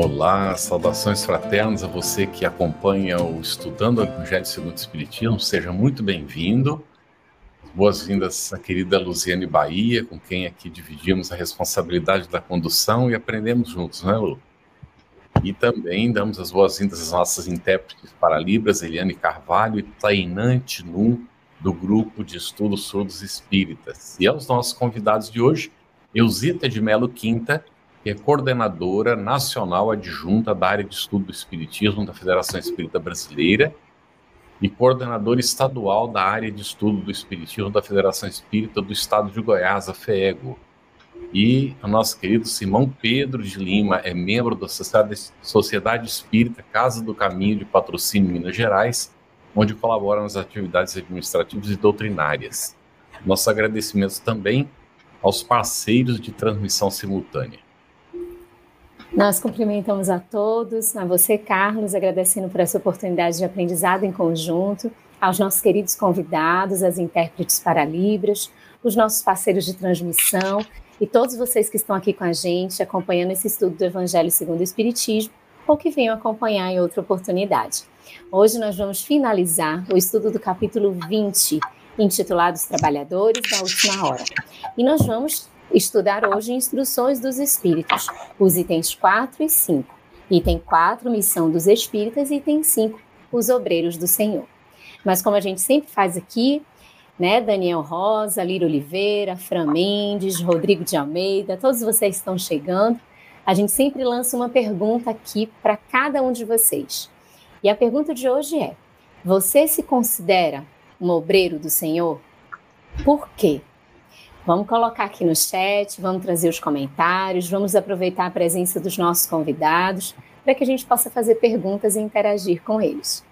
Olá, saudações fraternas a você que acompanha o Estudando o Evangelho segundo o Espiritismo, seja muito bem-vindo. Boas-vindas à querida Luziane Bahia, com quem aqui dividimos a responsabilidade da condução e aprendemos juntos, não é, Lu? E também damos as boas-vindas às nossas intérpretes para Libras, Eliane Carvalho e Tainan Num, do Grupo de Estudos Surdos Espíritas. E aos nossos convidados de hoje, Eusita de Melo Quinta, que é coordenadora nacional adjunta da área de estudo do Espiritismo da Federação Espírita Brasileira e coordenadora estadual da área de estudo do Espiritismo da Federação Espírita do Estado de Goiás, a FEEGO. E o nosso querido Simão Pedro de Lima é membro da Sociedade Espírita Casa do Caminho de Patrocínio Minas Gerais, onde colabora nas atividades administrativas e doutrinárias. Nossos agradecimentos também aos parceiros de transmissão simultânea. Nós cumprimentamos a todos, a você, Carlos, agradecendo por essa oportunidade de aprendizado em conjunto, aos nossos queridos convidados, as intérpretes para Libras, os nossos parceiros de transmissão e todos vocês que estão aqui com a gente, acompanhando esse estudo do Evangelho segundo o Espiritismo, ou que venham acompanhar em outra oportunidade. Hoje nós vamos finalizar o estudo do capítulo 20, intitulado Os Trabalhadores da Última Hora. E nós vamos estudar hoje Instruções dos Espíritos, os itens 4 e 5. Item 4, Missão dos Espíritas, e item 5, Os Obreiros do Senhor. Mas como a gente sempre faz aqui, né, Daniel Rosa, Lira Oliveira, Fran Mendes, Rodrigo de Almeida, todos vocês estão chegando, a gente sempre lança uma pergunta aqui para cada um de vocês. E a pergunta de hoje é: você se considera um obreiro do Senhor? Por quê? Vamos colocar aqui no chat, vamos trazer os comentários, vamos aproveitar a presença dos nossos convidados para que a gente possa fazer perguntas e interagir com eles.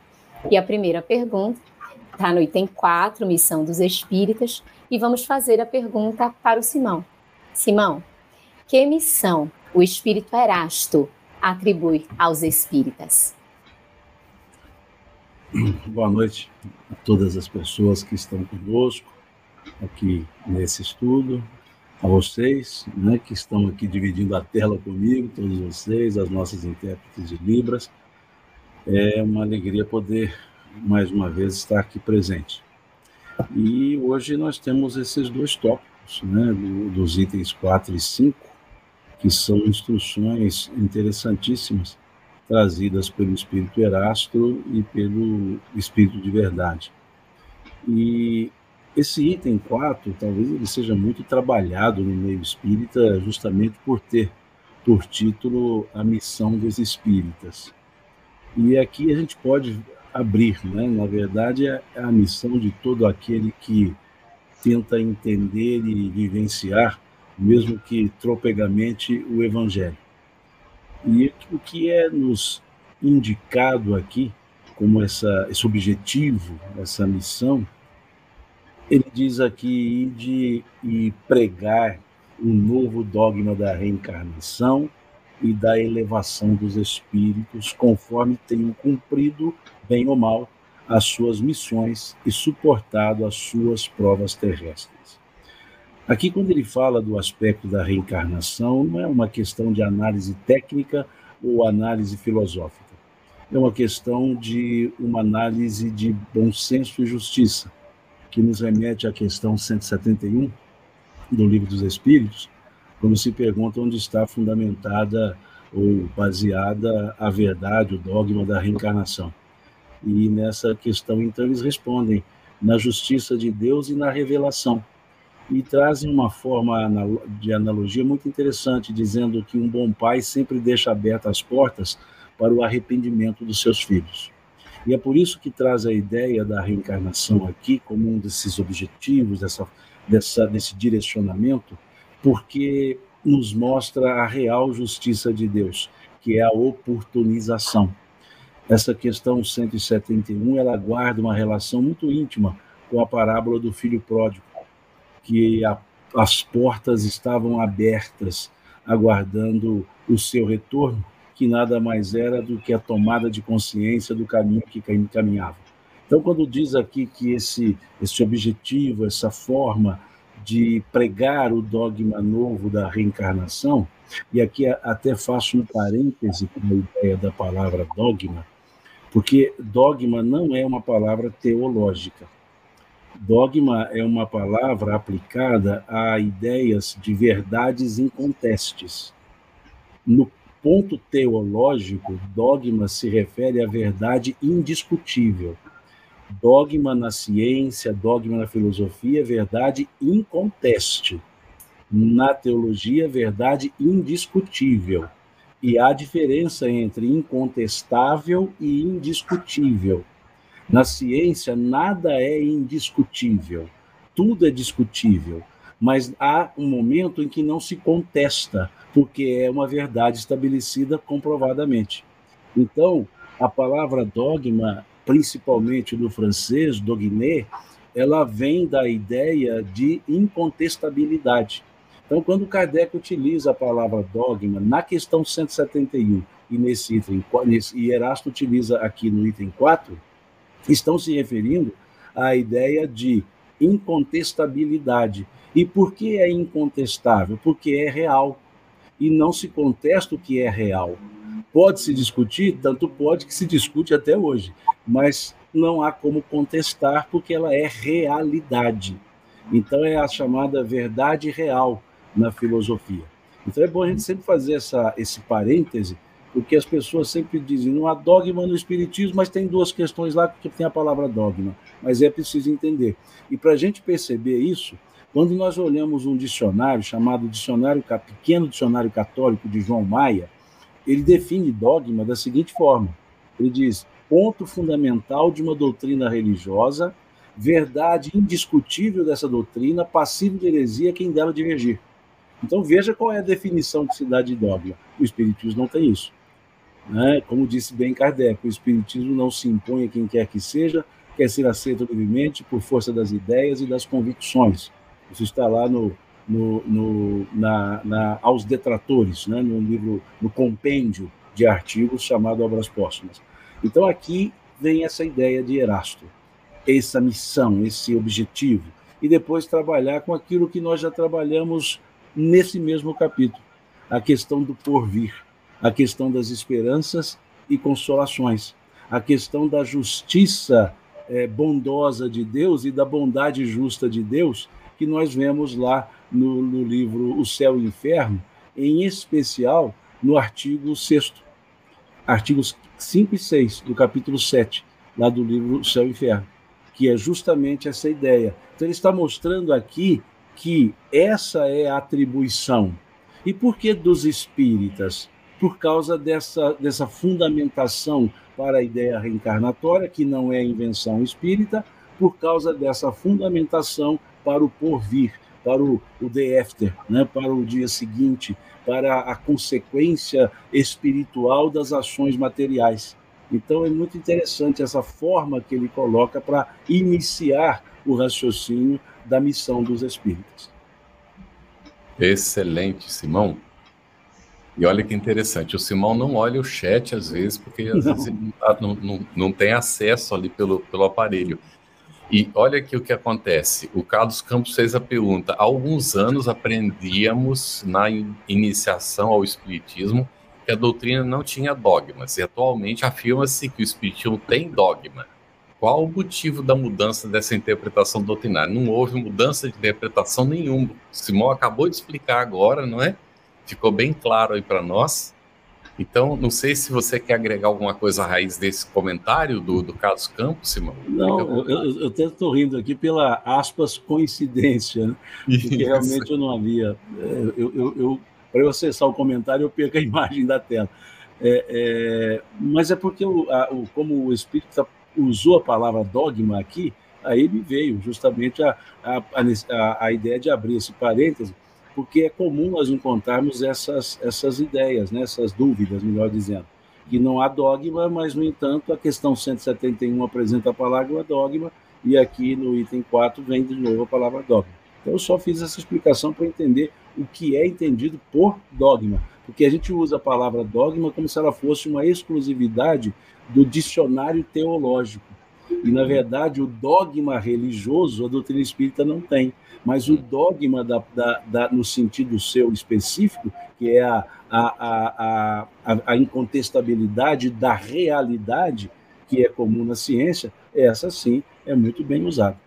E a primeira pergunta está no item 4, Missão dos Espíritas, e vamos fazer a pergunta para o Simão. Simão, que missão o espírito Erasto atribui aos espíritas? Boa noite a todas as pessoas que estão conosco aqui nesse estudo, a vocês, né, que estão aqui dividindo a tela comigo, todos vocês, as nossas intérpretes de Libras. É uma alegria poder, mais uma vez, estar aqui presente. E hoje nós temos esses dois tópicos, né, dos itens 4 e 5, que são instruções interessantíssimas trazidas pelo Espírito Erasto e pelo Espírito de Verdade. E esse item 4, talvez ele seja muito trabalhado no meio espírita, justamente por ter por título a missão dos espíritas. E aqui a gente pode abrir, né? na verdade, é a missão de todo aquele que tenta entender e vivenciar, mesmo que tropegamente, o Evangelho. E o que é nos indicado aqui como essa, esse objetivo, essa missão, ele diz aqui de e pregar um novo dogma da reencarnação e da elevação dos espíritos, conforme tenham cumprido, bem ou mal, as suas missões e suportado as suas provas terrestres. Aqui, quando ele fala do aspecto da reencarnação, não é uma questão de análise técnica ou análise filosófica. É uma questão de uma análise de bom senso e justiça que nos remete à questão 171 do Livro dos Espíritos, quando se pergunta onde está fundamentada ou baseada a verdade, o dogma da reencarnação. E nessa questão, então, eles respondem na justiça de Deus e na revelação. E trazem uma forma de analogia muito interessante, dizendo que um bom pai sempre deixa abertas as portas para o arrependimento dos seus filhos. E é por isso que traz a ideia da reencarnação aqui como um desses objetivos, dessa, dessa, desse direcionamento, porque nos mostra a real justiça de Deus, que é a oportunização. essa questão 171, ela guarda uma relação muito íntima com a parábola do filho pródigo, que a, as portas estavam abertas, aguardando o seu retorno, que nada mais era do que a tomada de consciência do caminho que caminhava. Então, quando diz aqui que esse, esse objetivo, essa forma de pregar o dogma novo da reencarnação, e aqui até faço um parêntese com a ideia da palavra dogma, porque dogma não é uma palavra teológica. Dogma é uma palavra aplicada a ideias de verdades incontestes. No ponto teológico, dogma se refere à verdade indiscutível. Dogma na ciência, dogma na filosofia, verdade inconteste. Na teologia, verdade indiscutível. E há diferença entre incontestável e indiscutível. Na ciência, nada é indiscutível, tudo é discutível, mas há um momento em que não se contesta, porque é uma verdade estabelecida comprovadamente. Então, a palavra dogma, principalmente no francês, dogné, ela vem da ideia de incontestabilidade. Então, quando Kardec utiliza a palavra dogma na questão 171 e nesse item, e Erasto utiliza aqui no item 4, estão se referindo à ideia de incontestabilidade. E por que é incontestável? Porque é real. E não se contesta o que é real. Pode se discutir, tanto pode que se discute até hoje, mas não há como contestar porque ela é realidade. Então é a chamada verdade real na filosofia. Então é bom a gente sempre fazer essa, esse parêntese porque as pessoas sempre dizem, não há dogma no Espiritismo, mas tem duas questões lá que tem a palavra dogma, mas é preciso entender. E para a gente perceber isso, quando nós olhamos um dicionário chamado Dicionário Pequeno Dicionário Católico de João Maia, ele define dogma da seguinte forma: ele diz ponto fundamental de uma doutrina religiosa, verdade indiscutível dessa doutrina, passivo de heresia quem dela divergir. Então veja qual é a definição que se dá de dogma. O Espiritismo não tem isso. Né? Como disse bem Kardec, o Espiritismo não se impõe a quem quer que seja, quer ser aceito livremente por força das ideias e das convicções. Isso está lá no, no, no na, na, aos detratores, né? no livro, no compêndio de artigos chamado Obras Póstumas. Então aqui vem essa ideia de Erasto, essa missão, esse objetivo, e depois trabalhar com aquilo que nós já trabalhamos nesse mesmo capítulo, a questão do porvir a questão das esperanças e consolações, a questão da justiça é, bondosa de Deus e da bondade justa de Deus, que nós vemos lá no, no livro O Céu e o Inferno, em especial no artigo 6, artigos 5 e 6 do capítulo 7, lá do livro O Céu e o Inferno, que é justamente essa ideia. Então, ele está mostrando aqui que essa é a atribuição. E por que dos espíritas? por causa dessa, dessa fundamentação para a ideia reencarnatória, que não é invenção espírita, por causa dessa fundamentação para o porvir, para o, o day after, né, para o dia seguinte, para a consequência espiritual das ações materiais. Então é muito interessante essa forma que ele coloca para iniciar o raciocínio da missão dos espíritos. Excelente, Simão. E olha que interessante, o Simão não olha o chat às vezes, porque às não. vezes não, não, não, tem acesso ali pelo, pelo aparelho. E olha aqui o que acontece. O Carlos Campos fez a pergunta. Há alguns anos aprendíamos na iniciação ao Espiritismo que a doutrina não tinha dogmas. E atualmente afirma-se que o Espiritismo tem dogma. Qual o motivo da mudança dessa interpretação doutrinária? Não houve mudança de interpretação nenhuma. Simão acabou de explicar agora, não é? ficou bem claro aí para nós. Então, não sei se você quer agregar alguma coisa à raiz desse comentário do, do Carlos Campos, Simão. Não, eu, eu, eu até estou rindo aqui pela aspas coincidência, né? porque realmente eu não havia. É, eu, eu, eu Para eu acessar o comentário, eu perco a imagem da tela. É, é, mas é porque, o, a, o, como o Espírito tá, usou a palavra dogma aqui, aí me veio justamente a, a, a, a ideia de abrir esse parêntese porque é comum nós encontrarmos essas, essas ideias, né, essas dúvidas, melhor dizendo. que não há dogma, mas, no entanto, a questão 171 apresenta a palavra dogma, e aqui no item 4 vem de novo a palavra dogma. Então, eu só fiz essa explicação para entender o que é entendido por dogma, porque a gente usa a palavra dogma como se ela fosse uma exclusividade do dicionário teológico. E, na verdade, o dogma religioso a doutrina espírita não tem. Mas o dogma, da, da, da, no sentido seu específico, que é a, a, a, a, incontestabilidade da realidade, que é comum na ciência, essa sim é muito bem usada.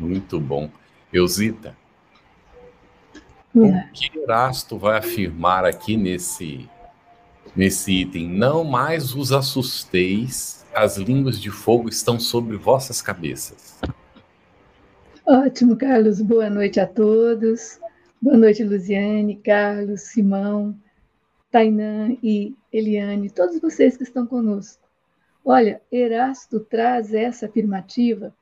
Muito bom. Eusita, o que Erasto vai afirmar aqui nesse, nesse item? Não mais os assusteis, as línguas de fogo estão sobre vossas cabeças. Ótimo, Carlos. Boa noite a todos. Boa noite, Luziane, Carlos, Simão, Tainã e Eliane, todos vocês que estão conosco. Olha, Erasto traz essa afirmativa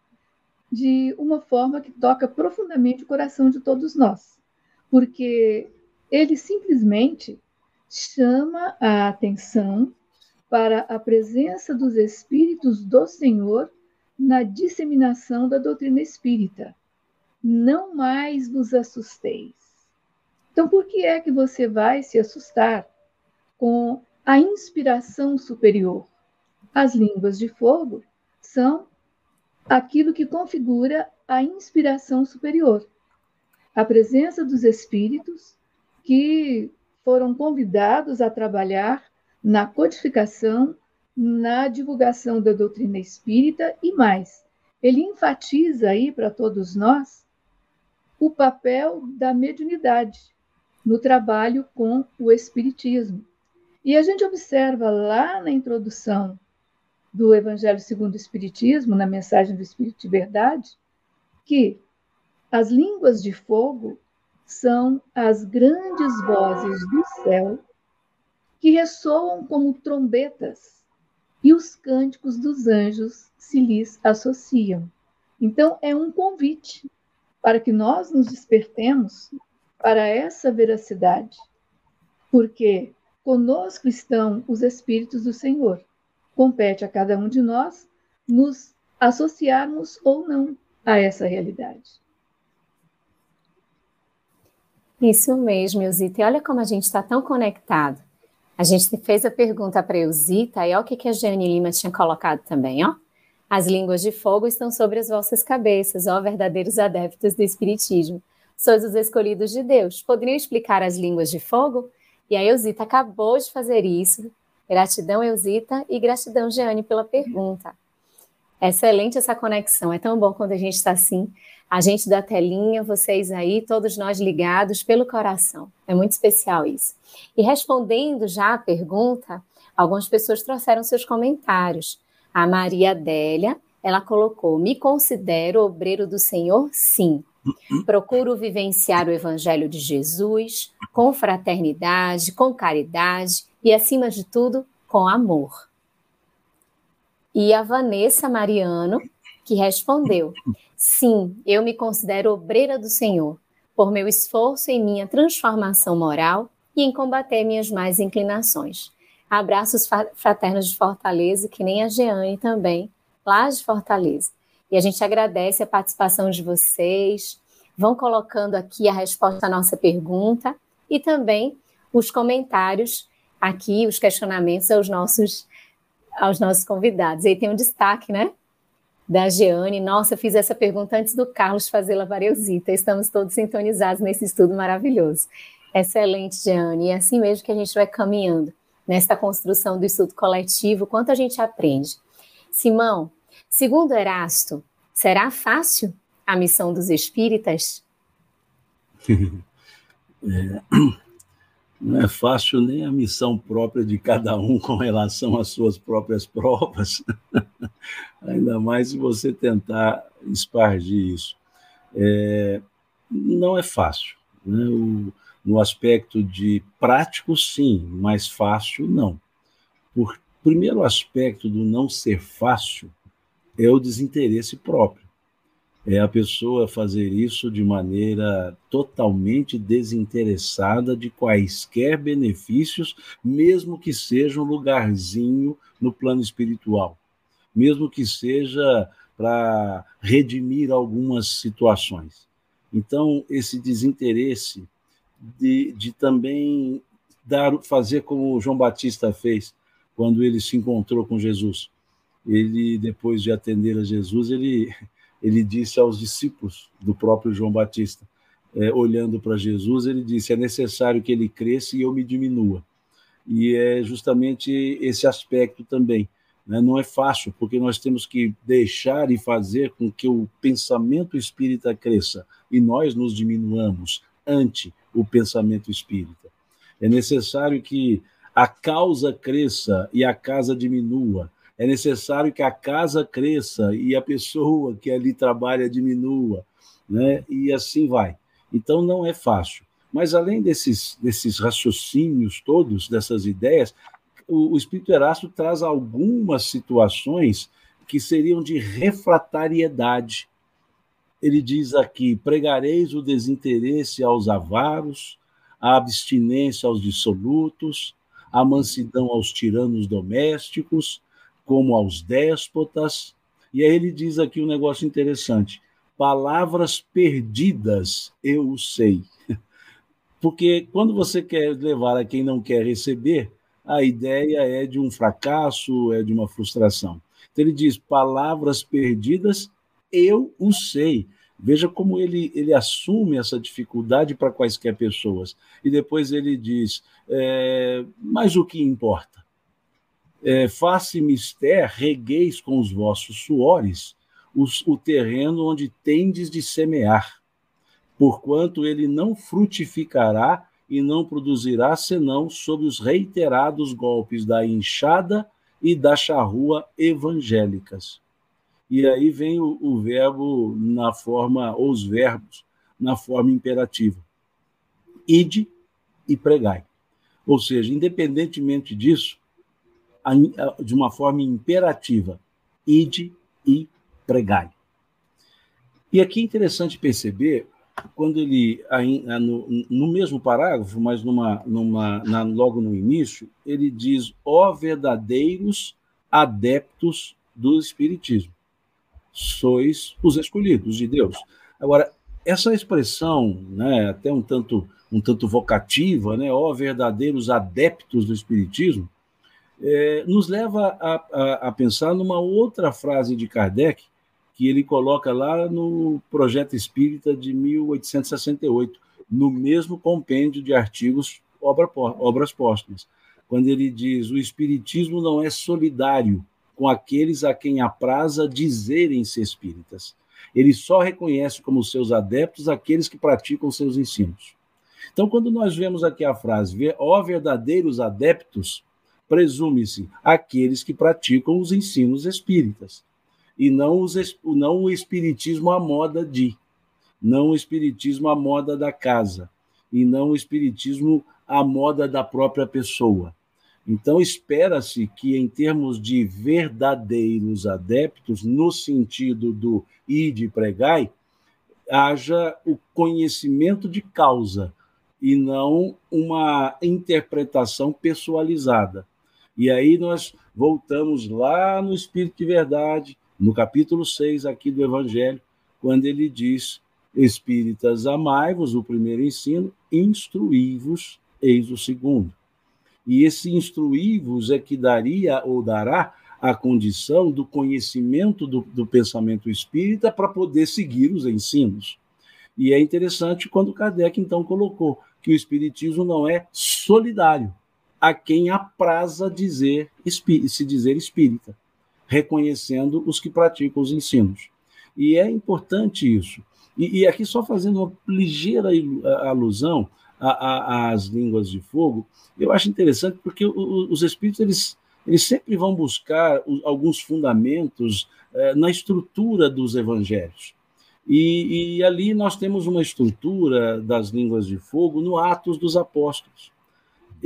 de uma forma que toca profundamente o coração de todos nós porque ele simplesmente chama a atenção para a presença dos Espíritos do Senhor na disseminação da doutrina espírita. Não mais vos assusteis. Então, por que é que você vai se assustar com a inspiração superior? As línguas de fogo são aquilo que configura a inspiração superior a presença dos espíritos que foram convidados a trabalhar na codificação, na divulgação da doutrina espírita e mais. Ele enfatiza aí para todos nós o papel da mediunidade no trabalho com o espiritismo. E a gente observa lá na introdução do Evangelho segundo o Espiritismo, na mensagem do Espírito de Verdade, que as línguas de fogo são as grandes vozes do céu que ressoam como trombetas e os cânticos dos anjos se lhes associam. Então, é um convite para que nós nos despertemos para essa veracidade, porque conosco estão os Espíritos do Senhor. Compete a cada um de nós nos associarmos ou não a essa realidade. Isso mesmo, Eusita. E olha como a gente está tão conectado. A gente fez a pergunta para Eusita e olha o que, que a Jane Lima tinha colocado também, ó. As línguas de fogo estão sobre as vossas cabeças, ó verdadeiros adeptos do Espiritismo. Sois os escolhidos de Deus. Poderiam explicar as línguas de fogo? E a Eusita acabou de fazer isso. Gratidão, Eusita, e gratidão, Jeane, pela pergunta. Excelente essa conexão. É tão bom quando a gente está assim, a gente da telinha, vocês aí, todos nós ligados pelo coração. É muito especial isso. E respondendo já a pergunta, algumas pessoas trouxeram seus comentários. A Maria Adélia, ela colocou: Me considero obreiro do Senhor? Sim. Procuro vivenciar o Evangelho de Jesus com fraternidade, com caridade e, acima de tudo, com amor e a Vanessa Mariano, que respondeu: Sim, eu me considero obreira do Senhor, por meu esforço em minha transformação moral e em combater minhas mais inclinações. Abraços fraternos de Fortaleza, que nem a Jeane também, lá de Fortaleza. E a gente agradece a participação de vocês. Vão colocando aqui a resposta à nossa pergunta e também os comentários aqui, os questionamentos aos nossos aos nossos convidados. E aí tem um destaque, né? Da Jeane. Nossa, fiz essa pergunta antes do Carlos fazê-la variosita. Estamos todos sintonizados nesse estudo maravilhoso. Excelente, Jeane. E é assim mesmo que a gente vai caminhando nesta construção do estudo coletivo, quanto a gente aprende. Simão, segundo Erasto, será fácil a missão dos espíritas? é, não é fácil nem a missão própria de cada um com relação às suas próprias provas, ainda mais se você tentar espargir isso. É, não é fácil. Né? O, no aspecto de prático, sim, mas fácil, não. O primeiro aspecto do não ser fácil é o desinteresse próprio. É a pessoa fazer isso de maneira totalmente desinteressada de quaisquer benefícios, mesmo que seja um lugarzinho no plano espiritual, mesmo que seja para redimir algumas situações. Então, esse desinteresse de, de também dar, fazer como João Batista fez quando ele se encontrou com Jesus. Ele, depois de atender a Jesus, ele ele disse aos discípulos do próprio João Batista, é, olhando para Jesus, ele disse: é necessário que ele cresça e eu me diminua. E é justamente esse aspecto também. Né? Não é fácil, porque nós temos que deixar e fazer com que o pensamento espírita cresça e nós nos diminuamos ante o pensamento espírita. É necessário que a causa cresça e a casa diminua, é necessário que a casa cresça e a pessoa que ali trabalha diminua, né? E assim vai. Então não é fácil. Mas além desses, desses raciocínios todos, dessas ideias, o, o Espírito Erasto traz algumas situações que seriam de refratariedade. Ele diz aqui: pregareis o desinteresse aos avaros, a abstinência aos dissolutos, a mansidão aos tiranos domésticos, como aos déspotas. E aí ele diz aqui um negócio interessante: palavras perdidas eu sei. Porque quando você quer levar a quem não quer receber, a ideia é de um fracasso, é de uma frustração. Então ele diz: palavras perdidas eu o sei. Veja como ele, ele assume essa dificuldade para quaisquer pessoas. E depois ele diz: é, mas o que importa? É, face mister, regueis com os vossos suores os, o terreno onde tendes de semear, porquanto ele não frutificará e não produzirá senão sob os reiterados golpes da enxada e da charrua evangélicas. E aí vem o, o verbo na forma, ou os verbos na forma imperativa. Ide e pregai. Ou seja, independentemente disso, de uma forma imperativa: ide e pregai. E aqui é interessante perceber, quando ele, no, mesmo parágrafo, mas numa, numa, na, logo no início, ele diz: ó verdadeiros adeptos do Espiritismo, sois os escolhidos de Deus. Agora, essa expressão, né, até um tanto, um tanto vocativa, né, ó verdadeiros adeptos do Espiritismo, é, nos leva a, a, a, pensar numa outra frase de Kardec, que ele coloca lá no Projeto Espírita de 1868, no mesmo compêndio de artigos obra, Obras Póstumas, quando ele diz: o Espiritismo não é solidário com aqueles a quem apraza dizerem-se espíritas. Ele só reconhece como seus adeptos aqueles que praticam seus ensinos. Então, quando nós vemos aqui a frase, ó verdadeiros adeptos, presume-se aqueles que praticam os ensinos espíritas, e não, os, não o espiritismo à moda de, não o espiritismo à moda da casa, e não o espiritismo à moda da própria pessoa. Então, espera-se que, em termos de verdadeiros adeptos, no sentido do ide pregai, haja o conhecimento de causa e não uma interpretação pessoalizada. E aí nós voltamos lá no Espírito de Verdade, no capítulo 6 aqui do Evangelho, quando ele diz: Espíritas, amai-vos, o primeiro ensino, instruí-vos, eis o segundo. E esse instruí-vos é que daria ou dará a condição do conhecimento do, do pensamento espírita para poder seguir os ensinos. E é interessante quando Kardec então colocou que o espiritismo não é solidário, a quem apraza dizer se dizer espírita, reconhecendo os que praticam os ensinos. E é importante isso. E, e aqui só fazendo uma ligeira alusão às línguas de fogo, eu acho interessante porque os espíritos eles, eles sempre vão buscar alguns fundamentos eh, na estrutura dos evangelhos. E, e, ali nós temos uma estrutura das línguas de fogo no Atos dos Apóstolos.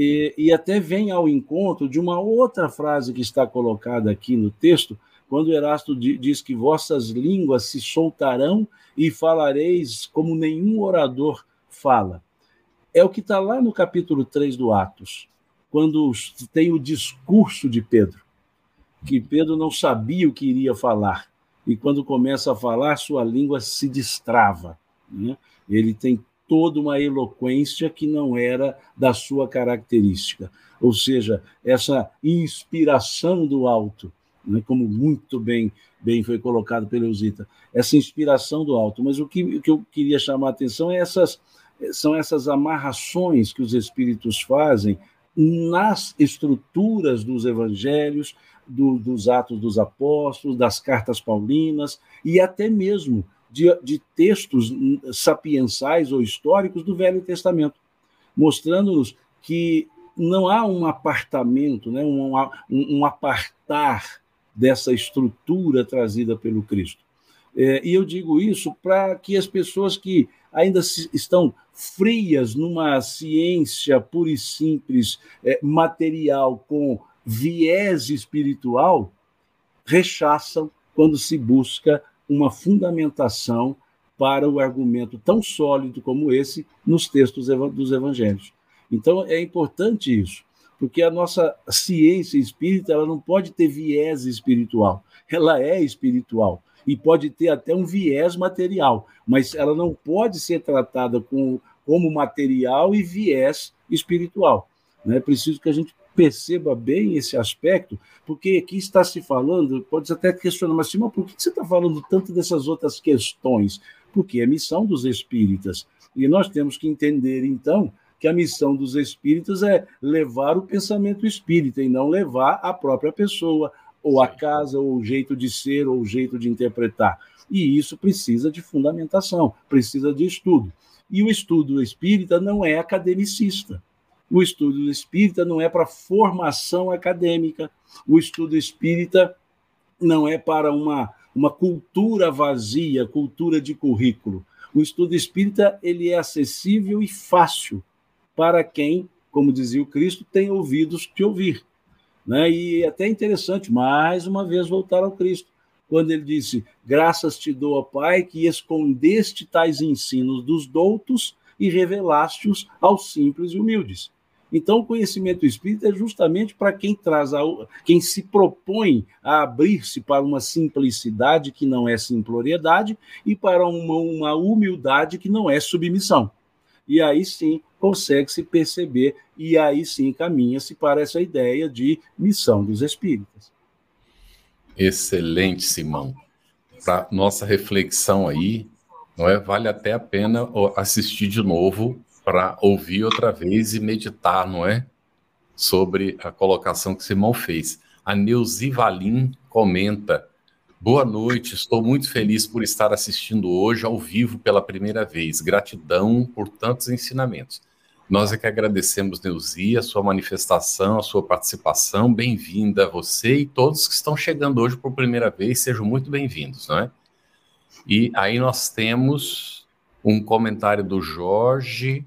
E, e, até vem ao encontro de uma outra frase que está colocada aqui no texto, quando Erasto diz que vossas línguas se soltarão e falareis como nenhum orador fala. É o que está lá no capítulo 3 do Atos, quando tem o discurso de Pedro, que Pedro não sabia o que iria falar, e quando começa a falar, sua língua se destrava. Né? Ele tem toda uma eloquência que não era da sua característica. Ou seja, essa inspiração do alto, né, como muito bem, bem foi colocado pelo Eusita, essa inspiração do alto. Mas o que, o que eu queria chamar a atenção é essas, são essas amarrações que os espíritos fazem nas estruturas dos evangelhos, do, dos Atos dos Apóstolos, das cartas paulinas e até mesmo de, de textos sapiensais ou históricos do Velho Testamento, mostrando-nos que não há um apartamento, né, um, um, apartar dessa estrutura trazida pelo Cristo. É, e eu digo isso para que as pessoas que ainda estão frias numa ciência pura e simples, é, material, com viés espiritual, rechaçam quando se busca uma fundamentação para o argumento tão sólido como esse nos textos dos evangelhos. Então é importante isso, porque a nossa ciência espírita ela não pode ter viés espiritual, ela é espiritual e pode ter até um viés material, mas ela não pode ser tratada com, como material e viés espiritual. Né? É preciso que a gente perceba bem esse aspecto, porque aqui está se falando, pode até questionar, mas Simão, por que você está falando tanto dessas outras questões? Porque é missão dos espíritas. E nós temos que entender, então, que a missão dos espíritas é levar o pensamento espírita e não levar a própria pessoa, ou a casa, ou o jeito de ser, ou o jeito de interpretar. E isso precisa de fundamentação, precisa de estudo. E o estudo espírita não é academicista. O estudo espírita não é para formação acadêmica, o estudo espírita não é para uma, uma cultura vazia, cultura de currículo. O estudo espírita ele é acessível e fácil para quem, como dizia o Cristo, tem ouvidos que ouvir. Né? E é até interessante, mais uma vez, voltar ao Cristo, quando ele disse: Graças te dou, Pai, que escondeste tais ensinos dos doutos e revelaste-os aos simples e humildes. Então, o conhecimento espírita é justamente para quem traz, a, quem se propõe a abrir-se para uma simplicidade que não é simploriedade e para uma, uma humildade que não é submissão. E aí sim consegue se perceber, e aí sim caminha-se para essa ideia de missão dos espíritas. Excelente, Simão. Para nossa reflexão aí, não é? Vale até a pena assistir de novo para ouvir outra vez e meditar, não é? Sobre a colocação que Simão fez. A Neuzi Valim comenta: Boa noite, estou muito feliz por estar assistindo hoje ao vivo pela primeira vez. Gratidão por tantos ensinamentos. Nós é que agradecemos, Neuzi, a sua manifestação, a sua participação. Bem-vinda a você e todos que estão chegando hoje por primeira vez, sejam muito bem-vindos, não é? E aí nós temos um comentário do Jorge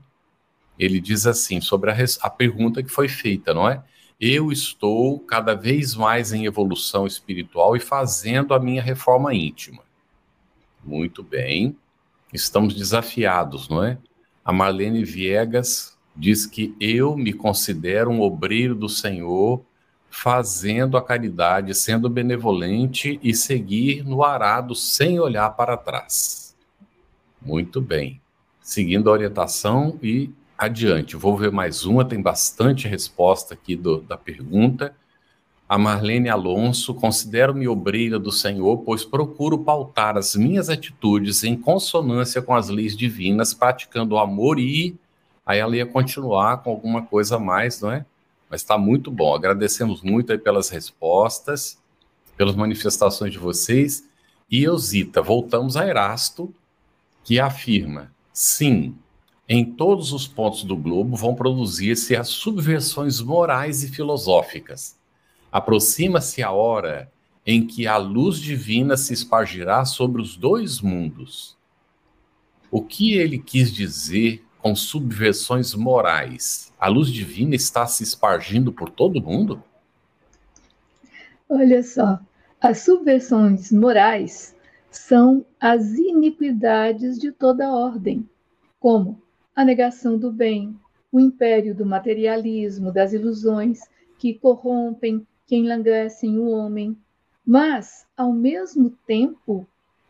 ele diz assim, sobre a, a pergunta que foi feita, não é? Eu estou cada vez mais em evolução espiritual e fazendo a minha reforma íntima. Muito bem. Estamos desafiados, não é? A Marlene Viegas diz que eu me considero um obreiro do Senhor, fazendo a caridade, sendo benevolente e seguir no arado sem olhar para trás. Muito bem. Seguindo a orientação e adiante. Vou ver mais uma, tem bastante resposta aqui do, da pergunta. A Marlene Alonso, considero-me obreira do Senhor, pois procuro pautar as minhas atitudes em consonância com as leis divinas, praticando o amor e. Aí ela ia continuar com alguma coisa a mais, não é? Mas está muito bom. Agradecemos muito aí pelas respostas, pelas manifestações de vocês. E Eusita, voltamos a Erasto, que afirma: sim, em todos os pontos do globo vão produzir-se as subversões morais e filosóficas. Aproxima-se a hora em que a luz divina se espargirá sobre os dois mundos. O que ele quis dizer com subversões morais? A luz divina está se espargindo por todo mundo? Olha só, As subversões morais são as iniquidades de toda ordem, como a negação do bem, o império do materialismo, das ilusões que corrompem, que enlanguecem o homem, mas, ao mesmo tempo,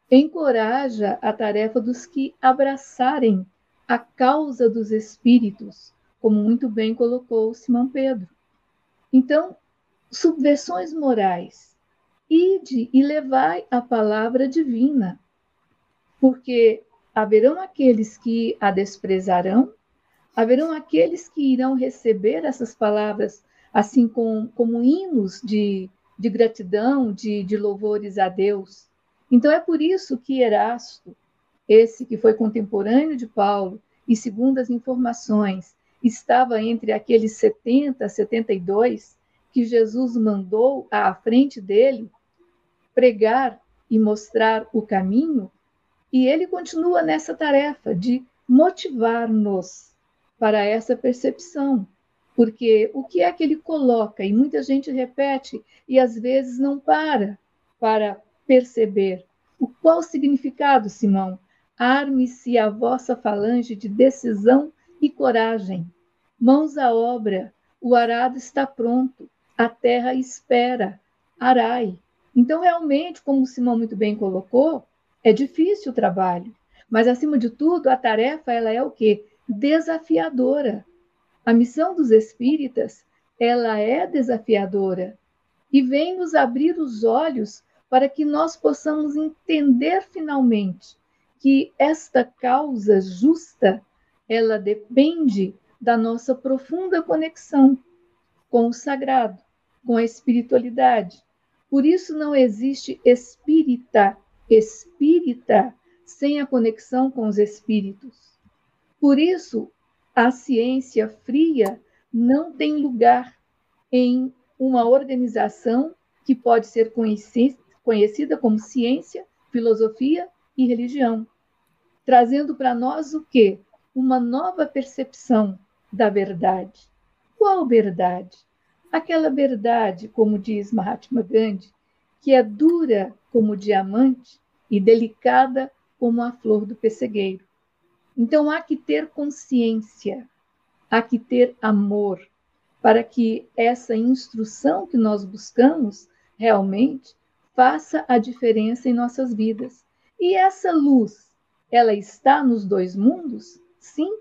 encoraja a tarefa dos que abraçarem a causa dos espíritos, como muito bem colocou Simão Pedro. Então, subversões morais, ide e levai a palavra divina, porque haverão aqueles que a desprezarão, haverão aqueles que irão receber essas palavras assim com, como hinos de, de gratidão, de, de louvores a Deus. Então é por isso que Erasto, esse que foi contemporâneo de Paulo, e segundo as informações, estava entre aqueles 70, 72 que Jesus mandou à frente dele pregar e mostrar o caminho, e ele continua nessa tarefa de motivar-nos para essa percepção. Porque o que é que ele coloca? E muita gente repete e às vezes não para para perceber. O qual significado, Simão? Arme-se a vossa falange de decisão e coragem. Mãos à obra, o arado está pronto, a terra espera, arai. Então, realmente, como o Simão muito bem colocou, é difícil o trabalho, mas acima de tudo, a tarefa ela é o quê? Desafiadora. A missão dos espíritas, ela é desafiadora e vem nos abrir os olhos para que nós possamos entender finalmente que esta causa justa, ela depende da nossa profunda conexão com o sagrado, com a espiritualidade. Por isso não existe espírita, espírita sem a conexão com os espíritos. Por isso, a ciência fria não tem lugar em uma organização que pode ser conhecida como ciência, filosofia e religião, trazendo para nós o quê? Uma nova percepção da verdade. Qual verdade? Aquela verdade, como diz Mahatma Gandhi, que é dura como diamante e delicada como a flor do pessegueiro. Então há que ter consciência, há que ter amor, para que essa instrução que nós buscamos realmente faça a diferença em nossas vidas. E essa luz, ela está nos dois mundos? Sim,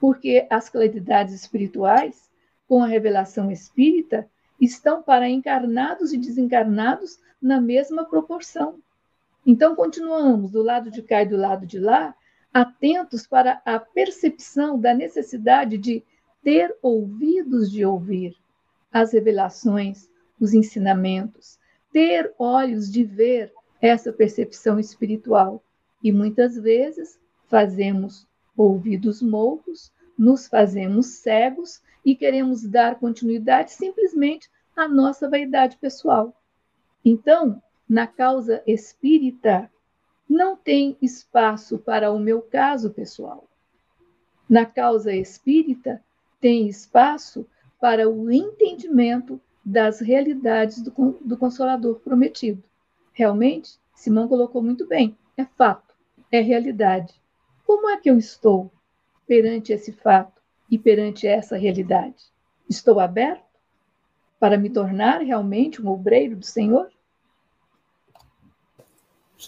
porque as claridades espirituais, com a revelação espírita, estão para encarnados e desencarnados na mesma proporção. Então, continuamos do lado de cá e do lado de lá, atentos para a percepção da necessidade de ter ouvidos de ouvir as revelações, os ensinamentos, ter olhos de ver essa percepção espiritual. E muitas vezes fazemos ouvidos moucos, nos fazemos cegos e queremos dar continuidade simplesmente à nossa vaidade pessoal. Então, na causa espírita, não tem espaço para o meu caso pessoal. Na causa espírita, tem espaço para o entendimento das realidades do, do Consolador prometido. Realmente, Simão colocou muito bem: é fato, é realidade. Como é que eu estou perante esse fato e perante essa realidade? Estou aberto para me tornar realmente um obreiro do Senhor?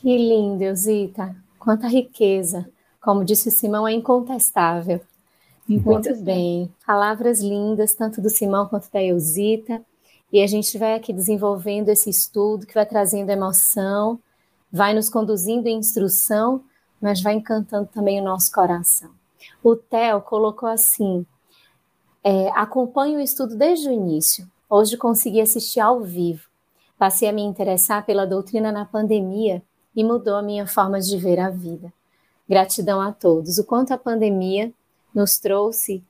Que lindo, Eusita. Quanta riqueza. Como disse o Simão, é incontestável. Muito bem. Palavras lindas, tanto do Simão quanto da Eusita. E a gente vai aqui desenvolvendo esse estudo que vai trazendo emoção, vai nos conduzindo em instrução, mas vai encantando também o nosso coração. O Theo colocou assim: é, acompanho o estudo desde o início. Hoje consegui assistir ao vivo. Passei a me interessar pela doutrina na pandemia e mudou a minha forma de ver a vida. Gratidão a todos. O quanto a pandemia nos trouxe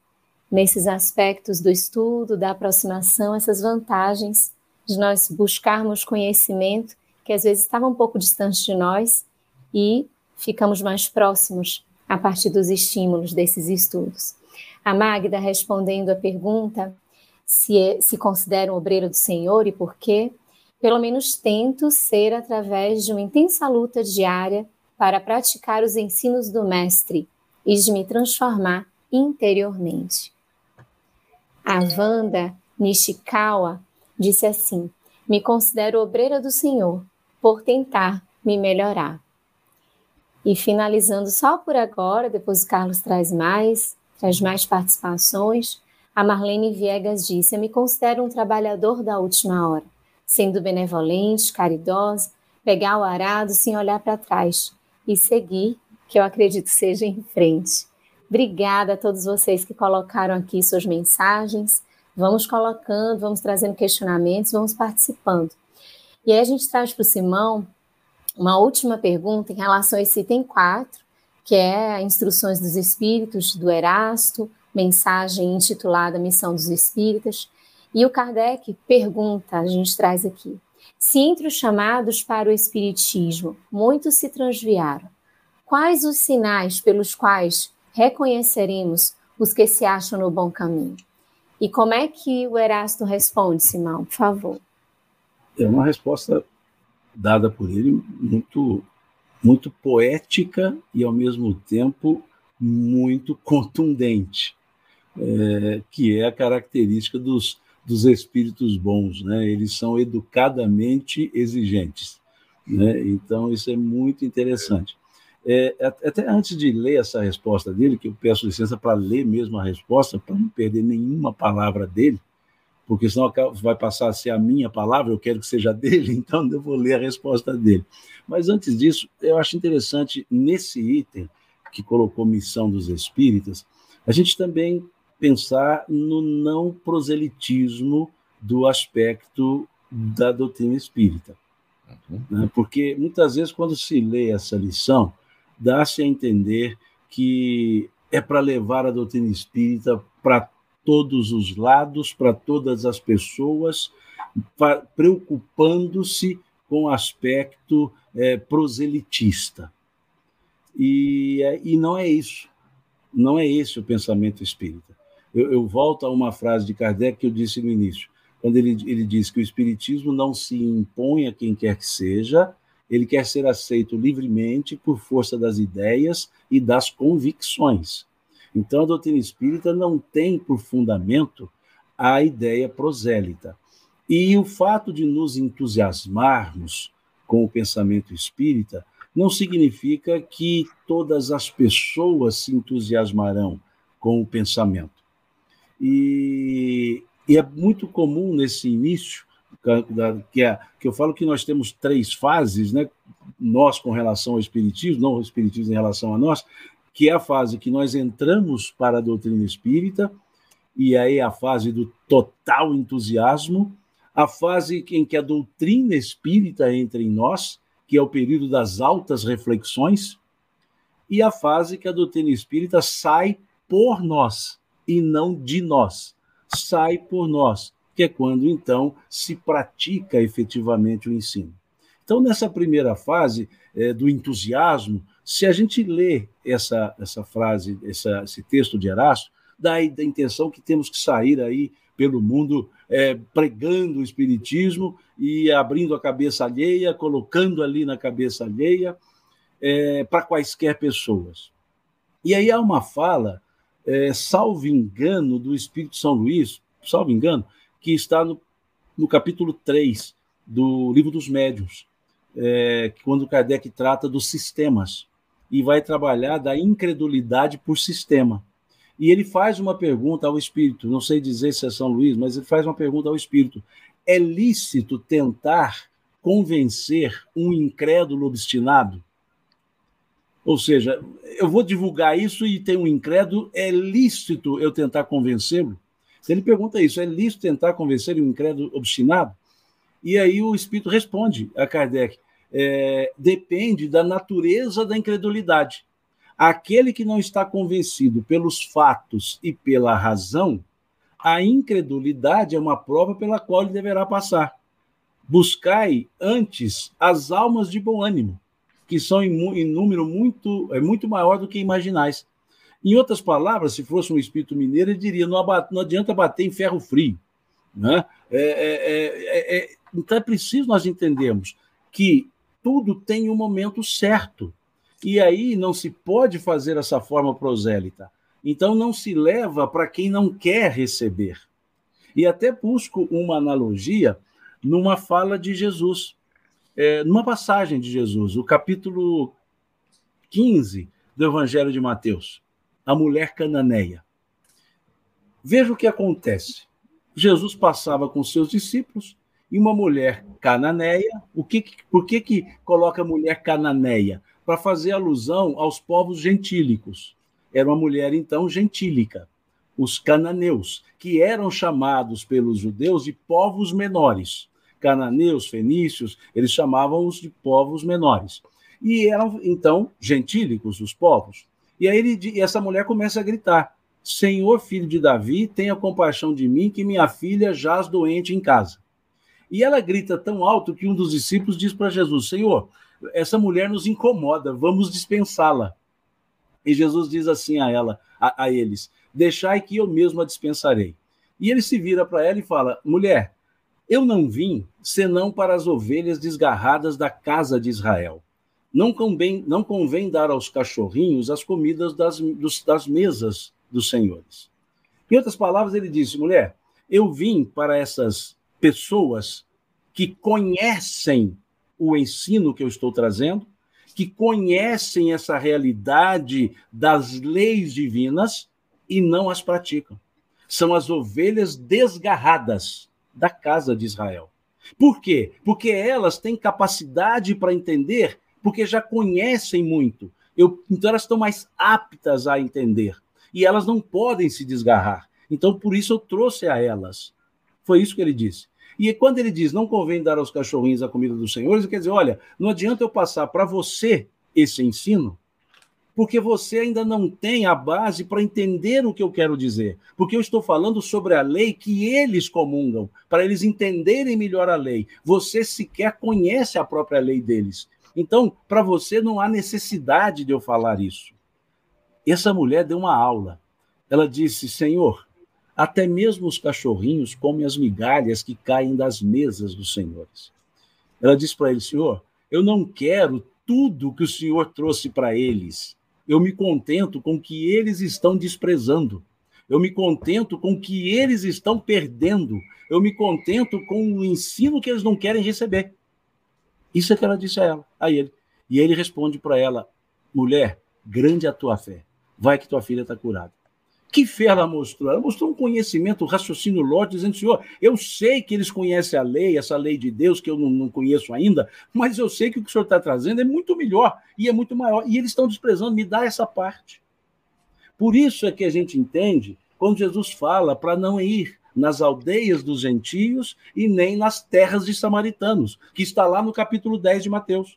nesses aspectos do estudo, da aproximação, essas vantagens de nós buscarmos conhecimento que às vezes estava um pouco distante de nós e ficamos mais próximos a partir dos estímulos desses estudos. A Magda respondendo a pergunta se, é, se considera um obreiro do Senhor e por quê, pelo menos tento ser através de uma intensa luta diária para praticar os ensinos do Mestre e de me transformar interiormente. A Wanda Nishikawa disse assim: Me considero obreira do Senhor por tentar me melhorar. E finalizando só por agora, depois o Carlos traz mais, traz mais participações. A Marlene Viegas disse: Eu me considero um trabalhador da última hora, sendo benevolente, caridosa, pegar o arado sem olhar para trás e seguir, que eu acredito seja em frente. Obrigada a todos vocês que colocaram aqui suas mensagens. Vamos colocando, vamos trazendo questionamentos, vamos participando. E aí a gente traz para o Simão uma última pergunta em relação a esse item 4, que é Instruções dos Espíritos, do Erasto, mensagem intitulada Missão dos Espíritas. E o Kardec pergunta, a gente traz aqui, se entre os chamados para o Espiritismo muitos se transviaram, quais os sinais pelos quais reconheceremos os que se acham no bom caminho? E como é que o Erasto responde, Simão, por favor? É uma resposta dada por ele muito muito poética e ao mesmo tempo muito contundente é, que é a característica dos, dos espíritos bons, né? Eles são educadamente exigentes, né? Então isso é muito interessante. É, até antes de ler essa resposta dele, que eu peço licença para ler mesmo a resposta, para não perder nenhuma palavra dele, porque senão vai passar a ser a minha palavra, eu quero que seja dele, então eu vou ler a resposta dele. Mas antes disso, eu acho interessante, nesse item que colocou missão dos espíritas, a gente também pensar no não proselitismo do aspecto da doutrina espírita. Uhum. Né? Porque muitas vezes, quando se lê essa lição, dá-se a entender que é para levar a doutrina espírita para todos os lados, para todas as pessoas, preocupando-se com o aspecto é, proselitista. E, é, e não é isso. Não é esse o pensamento espírita eu, eu, volto a uma frase de Kardec que eu disse no início, quando ele, ele diz que o Espiritismo não se impõe a quem quer que seja, ele quer ser aceito livremente por força das ideias e das convicções. Então, a doutrina espírita não tem por fundamento a ideia prosélita. E o fato de nos entusiasmarmos com o pensamento espírita não significa que todas as pessoas se entusiasmarão com o pensamento. E, e é muito comum nesse início, que, é, que eu falo que nós temos três fases, né? nós com relação ao Espiritismo, não o Espiritismo em relação a nós, que é a fase que nós entramos para a doutrina espírita, e aí a fase do total entusiasmo, a fase em que a doutrina espírita entra em nós, que é o período das altas reflexões, e a fase que a doutrina espírita sai por nós, e não de nós. Sai por nós, que é quando então se pratica efetivamente o ensino. Então, nessa primeira fase é, do entusiasmo, se a gente lê essa, essa frase, essa, esse texto de Erasto, dá a intenção que temos que sair aí pelo mundo é, pregando o Espiritismo e abrindo a cabeça alheia, colocando ali na cabeça alheia é, para quaisquer pessoas. E aí há uma fala é, salvo engano, do Espírito São Luís, salvo engano, que está no, no capítulo 3 do Livro dos Médiuns, é, quando Kardec trata dos sistemas, e vai trabalhar da incredulidade por sistema. E ele faz uma pergunta ao Espírito, não sei dizer se é São Luís, mas ele faz uma pergunta ao Espírito: é lícito tentar convencer um incrédulo obstinado? Ou seja, eu vou divulgar isso e tem um incrédulo, é lícito eu tentar convencê-lo? Ele pergunta isso, é lícito tentar convencer um incrédulo obstinado? E aí o Espírito responde a Kardec: é, depende da natureza da incredulidade. Aquele que não está convencido pelos fatos e pela razão, a incredulidade é uma prova pela qual ele deverá passar. Buscai antes as almas de bom ânimo que são em, em número muito, é muito maior do que imaginais. Em outras palavras, se fosse um espírito mineiro, ele diria: não, não adianta bater em ferro frio. Né? É, é, é, é, é então é preciso nós entendermos que tudo tem um momento certo. E aí não se pode fazer essa forma prosélita. Então não se leva para quem não quer receber. E até busco uma analogia numa fala de Jesus, é, numa passagem de Jesus, o capítulo 15 do Evangelho de Mateus, a mulher cananeia. Veja o que acontece. Jesus passava com seus discípulos e uma mulher cananeia. O que, por que, que coloca mulher cananeia? Para fazer alusão aos povos gentílicos. Era uma mulher, então, gentílica, os cananeus, que eram chamados pelos judeus de povos menores. Cananeus, fenícios, eles chamavam-os de povos menores. E eram, então, gentílicos, os povos. E aí ele, e essa mulher começa a gritar: Senhor, filho de Davi, tenha compaixão de mim, que minha filha jaz doente em casa. E ela grita tão alto que um dos discípulos diz para Jesus: Senhor, essa mulher nos incomoda, vamos dispensá-la. E Jesus diz assim a ela, a, a eles: Deixai que eu mesmo a dispensarei. E ele se vira para ela e fala: Mulher, eu não vim senão para as ovelhas desgarradas da casa de Israel. Não convém, não convém dar aos cachorrinhos as comidas das, dos, das mesas dos senhores. Em outras palavras, ele disse: mulher, eu vim para essas pessoas que conhecem o ensino que eu estou trazendo, que conhecem essa realidade das leis divinas e não as praticam. São as ovelhas desgarradas da casa de Israel. Por quê? Porque elas têm capacidade para entender, porque já conhecem muito. Eu, então elas estão mais aptas a entender e elas não podem se desgarrar. Então, por isso eu trouxe a elas. Foi isso que ele disse. E quando ele diz não convém dar aos cachorrinhos a comida dos senhores, quer dizer, olha, não adianta eu passar para você esse ensino, porque você ainda não tem a base para entender o que eu quero dizer. Porque eu estou falando sobre a lei que eles comungam, para eles entenderem melhor a lei. Você sequer conhece a própria lei deles. Então, para você não há necessidade de eu falar isso. Essa mulher deu uma aula. Ela disse: Senhor, até mesmo os cachorrinhos comem as migalhas que caem das mesas dos senhores. Ela disse para ele: Senhor, eu não quero tudo que o Senhor trouxe para eles. Eu me contento com o que eles estão desprezando. Eu me contento com o que eles estão perdendo. Eu me contento com o ensino que eles não querem receber. Isso é que ela disse a ela, a ele. E ele responde para ela: mulher, grande é a tua fé vai que tua filha está curada. Que fé ela mostrou? Ela mostrou um conhecimento, um raciocínio lógico, dizendo, Senhor, eu sei que eles conhecem a lei, essa lei de Deus, que eu não, não conheço ainda, mas eu sei que o que o Senhor está trazendo é muito melhor e é muito maior. E eles estão desprezando, me dá essa parte. Por isso é que a gente entende quando Jesus fala para não ir nas aldeias dos gentios e nem nas terras de samaritanos, que está lá no capítulo 10 de Mateus,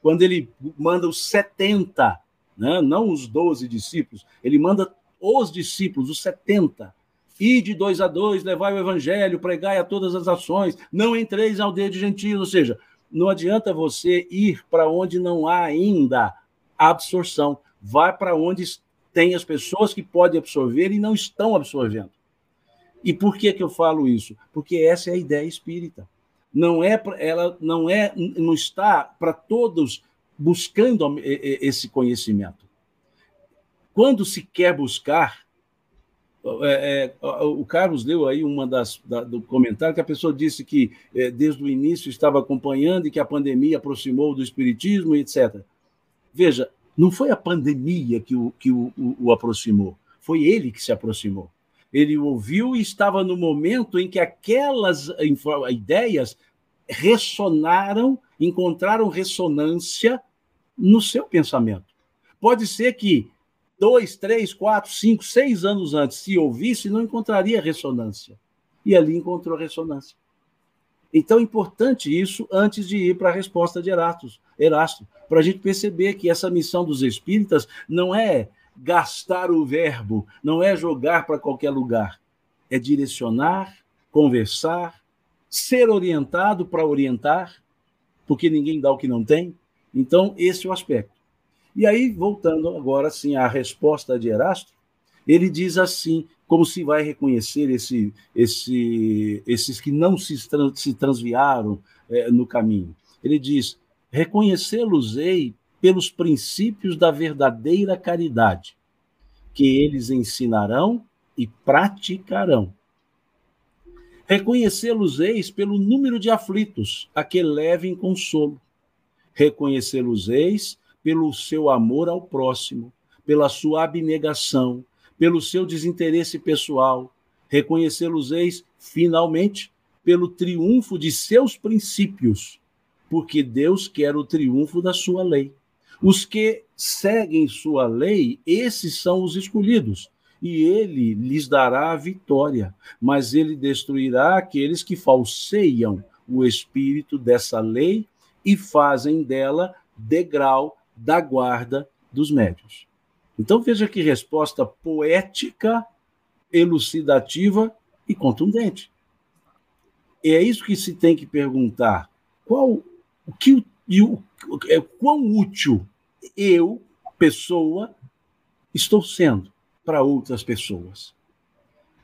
quando ele manda os 70 né? não os doze discípulos, ele manda os discípulos, os setenta. E de dois a dois, levai o evangelho, pregai a todas as ações, não entreis na aldeia de gentios, ou seja, não adianta você ir para onde não há ainda absorção. Vai para onde tem as pessoas que podem absorver e não estão absorvendo. E por que, que eu falo isso? Porque essa é a ideia espírita. Não é ela não é não está para todos buscando esse conhecimento. Quando se quer buscar, é, é, o Carlos leu aí uma das da, do comentário que a pessoa disse que é, desde o início estava acompanhando e que a pandemia aproximou do espiritismo, etc. Veja, não foi a pandemia que o, que o, o, o aproximou, foi ele que se aproximou. Ele ouviu e estava no momento em que aquelas ideias ressonaram, encontraram ressonância no seu pensamento. Pode ser que dois, três, quatro, cinco, seis anos antes, se ouvisse, não encontraria ressonância. E ali encontrou ressonância. Então é importante isso antes de ir para a resposta de Erasto, Erasto para a gente perceber que essa missão dos espíritas não é gastar o verbo, não é jogar para qualquer lugar, é direcionar, conversar, ser orientado para orientar, porque ninguém dá o que não tem, então, esse é o aspecto. E aí, voltando agora assim à resposta de Erasto, ele diz assim como se vai reconhecer esse, esse, esses que não se, se transviaram é, no caminho. Ele diz: reconhecê-los-ei pelos princípios da verdadeira caridade, que eles ensinarão e praticarão. Reconhecê-los-eis pelo número de aflitos a que levem consolo. Reconhecê-los-eis pelo seu amor ao próximo, pela sua abnegação, pelo seu desinteresse pessoal. Reconhecê-los-eis, finalmente, pelo triunfo de seus princípios, porque Deus quer o triunfo da sua lei. Os que seguem sua lei, esses são os escolhidos, e ele lhes dará a vitória, mas ele destruirá aqueles que falseiam o espírito dessa lei e fazem dela degrau da guarda dos médios. Então veja que resposta poética, elucidativa e contundente. E é isso que se tem que perguntar. Qual o que e o, é, quão útil eu, pessoa, estou sendo para outras pessoas?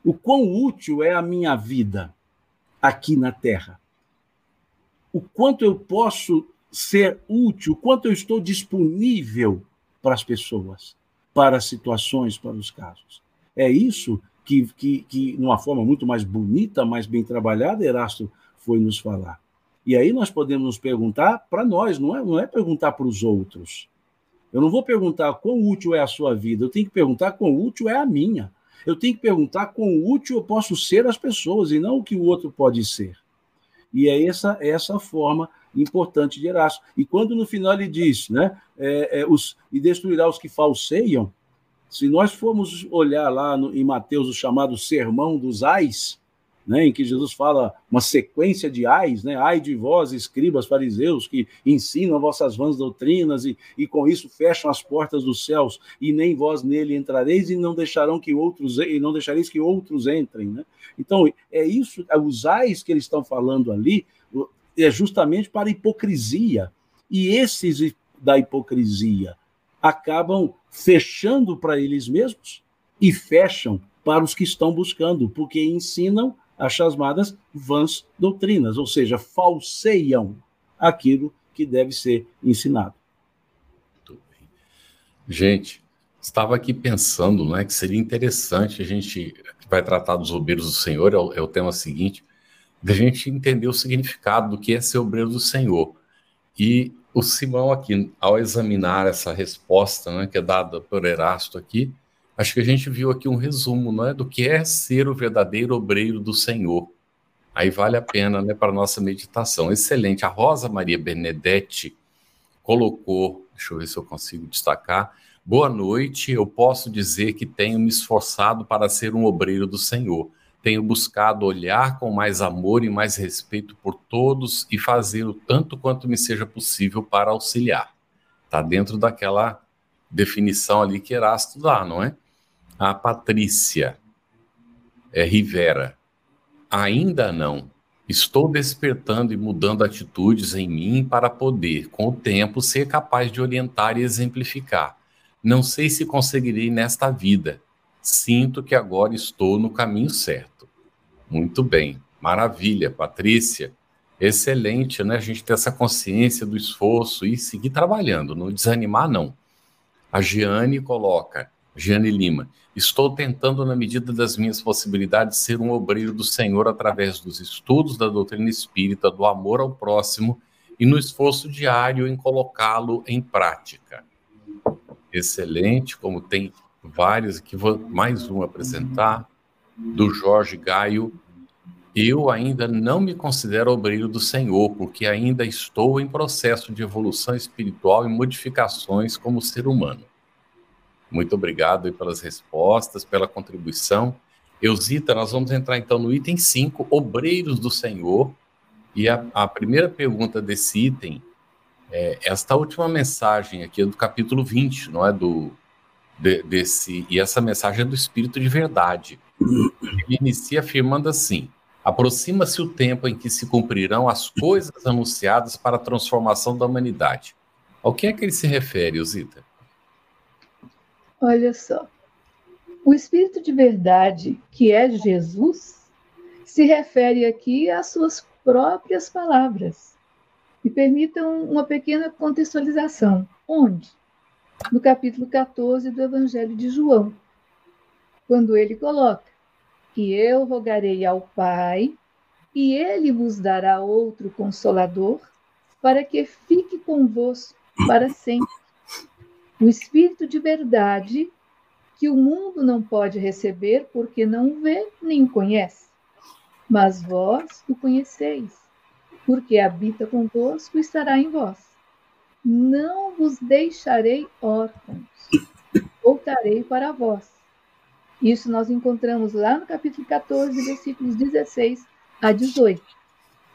O quão útil é a minha vida aqui na Terra? O quanto eu posso ser útil, quanto eu estou disponível para as pessoas, para as situações, para os casos. É isso que, que, que, numa forma muito mais bonita, mais bem trabalhada, Erasto foi nos falar. E aí nós podemos nos perguntar para nós, não é, não é perguntar para os outros. Eu não vou perguntar quão útil é a sua vida, eu tenho que perguntar quão útil é a minha. Eu tenho que perguntar quão útil eu posso ser às pessoas e não o que o outro pode ser. E é essa, essa forma importante de Erasto. E quando no final ele diz, né, é, é, os, e destruirá os que falseiam, se nós formos olhar lá no, em Mateus o chamado Sermão dos Ais, né, em que Jesus fala uma sequência de ais, né, ai de vós, escribas, fariseus, que ensinam vossas vãs doutrinas e, e com isso fecham as portas dos céus, e nem vós nele entrareis e não deixarão que outros e não deixareis que outros entrem, né? Então, é isso, é os ais que eles estão falando ali é justamente para hipocrisia. E esses da hipocrisia acabam fechando para eles mesmos e fecham para os que estão buscando, porque ensinam as chamadas vãs doutrinas, ou seja, falseiam aquilo que deve ser ensinado. Gente, estava aqui pensando né, que seria interessante a gente vai tratar dos obreiros do Senhor, é o, é o tema seguinte, da gente entender o significado do que é ser obreiro do Senhor. E o Simão aqui, ao examinar essa resposta né, que é dada por Erasto aqui, Acho que a gente viu aqui um resumo né, do que é ser o verdadeiro obreiro do Senhor. Aí vale a pena né, para nossa meditação. Excelente. A Rosa Maria Benedetti colocou, deixa eu ver se eu consigo destacar. Boa noite, eu posso dizer que tenho me esforçado para ser um obreiro do Senhor. Tenho buscado olhar com mais amor e mais respeito por todos e fazer o tanto quanto me seja possível para auxiliar. Está dentro daquela definição ali que Erasto dá, não é? A Patrícia é, Rivera. Ainda não. Estou despertando e mudando atitudes em mim para poder, com o tempo, ser capaz de orientar e exemplificar. Não sei se conseguirei nesta vida. Sinto que agora estou no caminho certo. Muito bem. Maravilha, Patrícia. Excelente, né? A gente ter essa consciência do esforço e seguir trabalhando, não desanimar, não. A Giane coloca: Jane Lima. Estou tentando, na medida das minhas possibilidades, ser um obreiro do Senhor através dos estudos da doutrina espírita, do amor ao próximo e no esforço diário em colocá-lo em prática. Excelente, como tem vários aqui, vou mais um apresentar, do Jorge Gaio. Eu ainda não me considero obreiro do Senhor, porque ainda estou em processo de evolução espiritual e modificações como ser humano. Muito obrigado pelas respostas, pela contribuição. Eusita, nós vamos entrar então no item 5, Obreiros do Senhor. E a, a primeira pergunta desse item é esta última mensagem aqui é do capítulo 20, não é? Do, de, desse, e essa mensagem é do Espírito de Verdade. Ele inicia afirmando assim: aproxima-se o tempo em que se cumprirão as coisas anunciadas para a transformação da humanidade. Ao que é que ele se refere, Osita? Olha só. O Espírito de verdade, que é Jesus, se refere aqui às suas próprias palavras. Me permitam uma pequena contextualização. Onde? No capítulo 14 do Evangelho de João, quando ele coloca: que eu rogarei ao Pai, e ele vos dará outro consolador, para que fique convosco para sempre. O Espírito de verdade, que o mundo não pode receber, porque não vê nem o conhece. Mas vós o conheceis, porque habita convosco e estará em vós. Não vos deixarei órfãos, voltarei para vós. Isso nós encontramos lá no capítulo 14, versículos 16 a 18.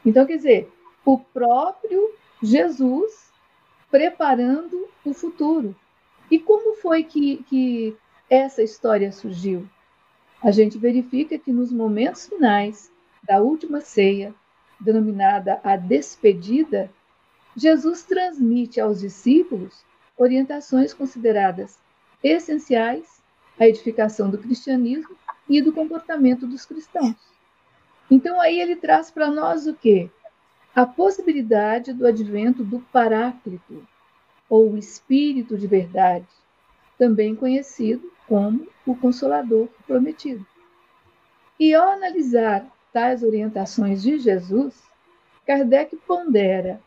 Então, quer dizer, o próprio Jesus preparando o futuro. E como foi que, que essa história surgiu? A gente verifica que nos momentos finais da última ceia, denominada a despedida, Jesus transmite aos discípulos orientações consideradas essenciais a edificação do cristianismo e do comportamento dos cristãos. Então aí ele traz para nós o quê? A possibilidade do advento do Paráclito, ou o Espírito de verdade, também conhecido como o Consolador prometido. E ao analisar tais orientações de Jesus, Kardec pondera